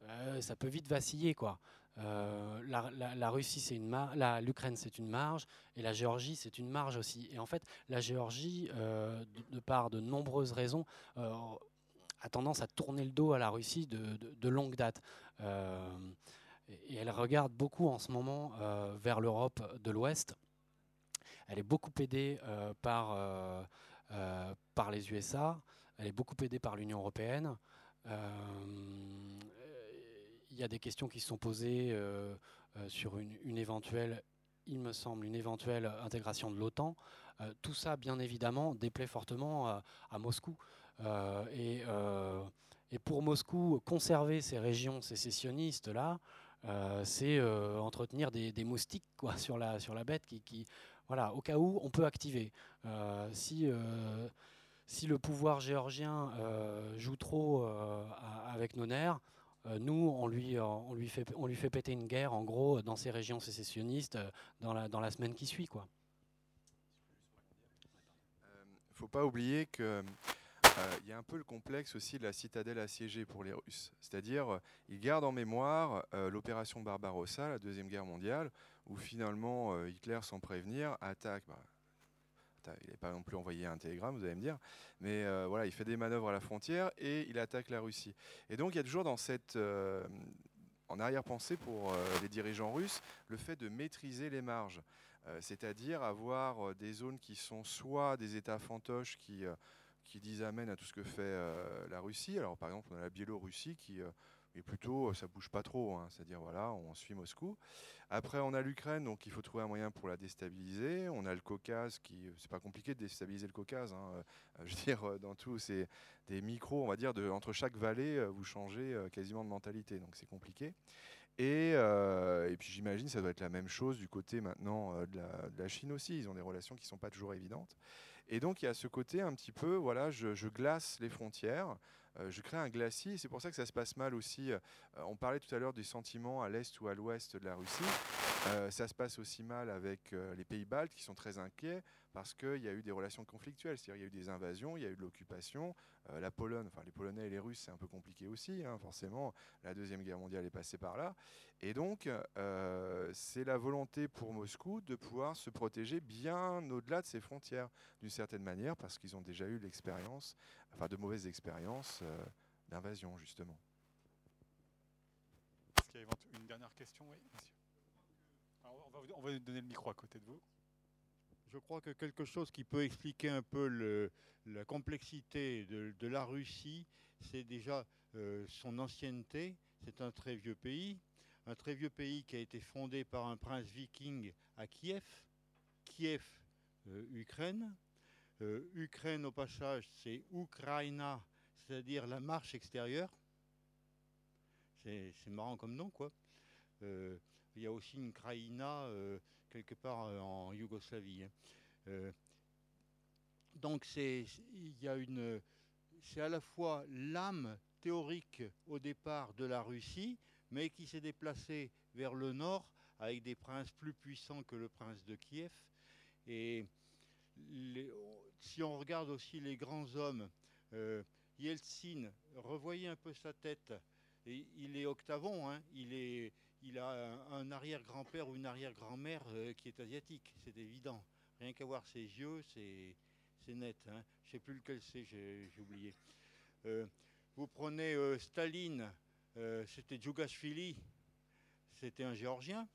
euh, ça peut vite vaciller. quoi. Euh, la, Russie, c'est une l'Ukraine, c'est une marge, et la Géorgie, c'est une marge aussi. Et en fait, la Géorgie, euh, de, par de nombreuses raisons, a tendance à tourner le dos à la Russie de, longue date. et elle regarde beaucoup en ce moment vers l'Europe de l'Ouest. Elle est beaucoup aidée par, par les USA, elle est beaucoup aidée par l'Union européenne y a des questions qui se sont posées euh, euh, sur une, éventuelle, il me semble, une éventuelle intégration de l'OTAN. Euh, tout ça, bien évidemment, déplaît fortement à Moscou. Et, pour Moscou, conserver ces régions sécessionnistes-là, c'est entretenir des, moustiques <laughs> sur, la, bête qui, voilà, au cas où on peut activer. si, le pouvoir géorgien joue trop avec nos nerfs, nous, on lui, on, lui fait, on lui fait péter une guerre, en gros, dans ces régions sécessionnistes, euh, dans la, dans la semaine qui suit. quoi.
Il faut pas oublier que il y a un peu le complexe aussi de la citadelle assiégée pour les Russes. C'est-à-dire, ils gardent en mémoire l'opération Barbarossa, la Deuxième Guerre mondiale, où finalement Hitler, sans prévenir, attaque. Bah, il n'est pas non plus envoyé un télégramme, vous allez me dire, mais euh, voilà, il fait des manœuvres à la frontière et il attaque la Russie. Et donc il y a toujours euh, en arrière-pensée pour euh, les dirigeants russes, le fait de maîtriser les marges, c'est-à-dire avoir des zones qui sont soit des États fantoches qui qui disent amène à tout ce que fait la Russie. Alors par exemple, on a la Biélorussie qui et plutôt, euh, ça bouge pas trop. Hein. C'est-à-dire, voilà, on suit Moscou. Après, on a l'Ukraine, donc il faut trouver un moyen pour la déstabiliser. On a le Caucase, qui, c'est pas compliqué de déstabiliser le Caucase. Hein. Euh, <laughs> je veux dire, euh, dans tout, c'est des micros, on va dire, entre chaque vallée, vous changez quasiment de mentalité. Donc c'est compliqué. Et, puis j'imagine ça doit être la même chose du côté maintenant de la, Chine aussi. Ils ont des relations qui sont pas toujours évidentes. Et donc il y a ce côté un petit peu, voilà, je glace les frontières. Euh, je crée un glacis. C'est pour ça que ça se passe mal aussi. Euh, on parlait tout à l'heure des sentiments à l'est ou à l'ouest de la Russie. Euh, ça se passe aussi mal avec euh, les pays baltes qui sont très inquiets parce qu'il y a eu des relations conflictuelles, c'est-à-dire il y a eu des invasions, il y a eu de l'occupation. Euh, la Pologne, enfin les Polonais et les Russes, c'est un peu compliqué aussi, hein, forcément. La Deuxième Guerre mondiale est passée par là. Et donc, c'est la volonté pour Moscou de pouvoir se protéger bien au-delà de ses frontières, d'une certaine manière, parce qu'ils ont déjà eu l'expérience, enfin de mauvaises expériences d'invasion, justement.
Est-ce qu'il y a une dernière question? Oui, monsieur on, va, donner le micro à côté de vous.
Je crois que quelque chose qui peut expliquer un peu la complexité de, la Russie, c'est déjà euh, son ancienneté. C'est un très vieux pays, un très vieux pays qui a été fondé par un prince viking à Kiev. Kiev, euh, Ukraine. Euh, Ukraine, au passage, c'est Ukraina, c'est-à-dire la marche extérieure. C'est marrant comme nom, quoi. Il y a aussi une Kraïna euh, quelque part euh, en Yougoslavie. Hein. Euh, donc c'est à la fois l'âme théorique au départ de la Russie, mais qui s'est déplacée vers le nord avec des princes plus puissants que le prince de Kiev. Et si on regarde aussi les grands hommes, Yeltsin, revoyez un peu sa tête. Il est octavon, hein, il est il a un, arrière-grand-père ou une arrière-grand-mère euh, qui est asiatique, c'est évident. Rien qu'à voir ses yeux, c'est net. Hein. Je ne sais plus lequel c'est, j'ai oublié. Euh, vous prenez euh, Staline, c'était Djougashvili, c'était un Géorgien.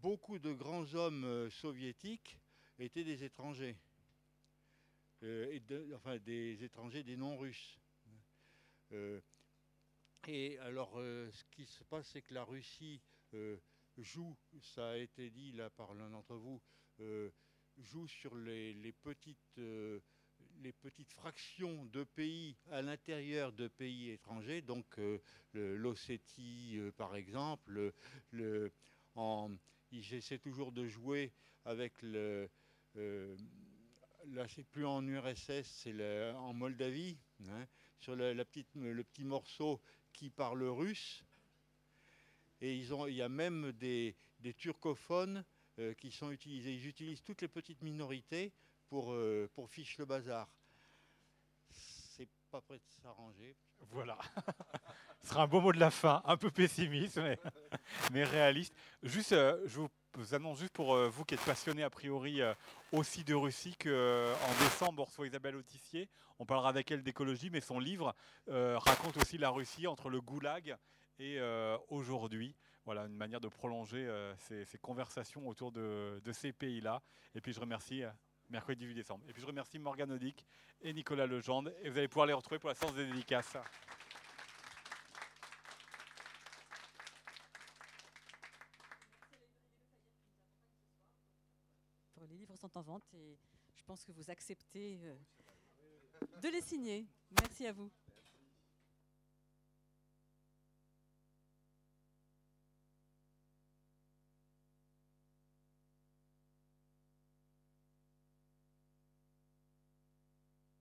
beaucoup de grands hommes soviétiques étaient des étrangers, enfin des étrangers, des non-russes. Et alors, euh, ce qui se passe, c'est que la Russie euh, joue, ça a été dit là par l'un d'entre vous, euh, joue sur les, petites, les petites fractions de pays à l'intérieur de pays étrangers, donc l'Ossétie par exemple, le, en, j'essaie toujours de jouer avec le... là, c'est plus en URSS, c'est en Moldavie, hein, sur le petit morceau qui parlent russe. Et ils ont, il y a même des, turcophones euh, qui sont utilisés. Ils utilisent toutes les petites minorités pour, euh, pour fiche le bazar. C'est pas prêt de s'arranger.
Voilà. <laughs> Ce sera un beau mot de la fin, un peu pessimiste, mais, <laughs> mais réaliste. Juste, euh, je vous annonce juste pour vous qui êtes passionné a priori aussi de Russie qu'en décembre on reçoit Isabelle Autissier. On parlera avec elle d'écologie, mais son livre euh, raconte aussi la Russie entre le goulag et euh, aujourd'hui. Voilà, une manière de prolonger euh, ces, conversations autour de, ces pays-là. Et puis je remercie mercredi 18 décembre. Et puis je remercie Morgane Odic et Nicolas Legendre. Et vous allez pouvoir les retrouver pour la séance des dédicaces.
Les livres en vente et je pense que vous acceptez de les signer. Merci à vous.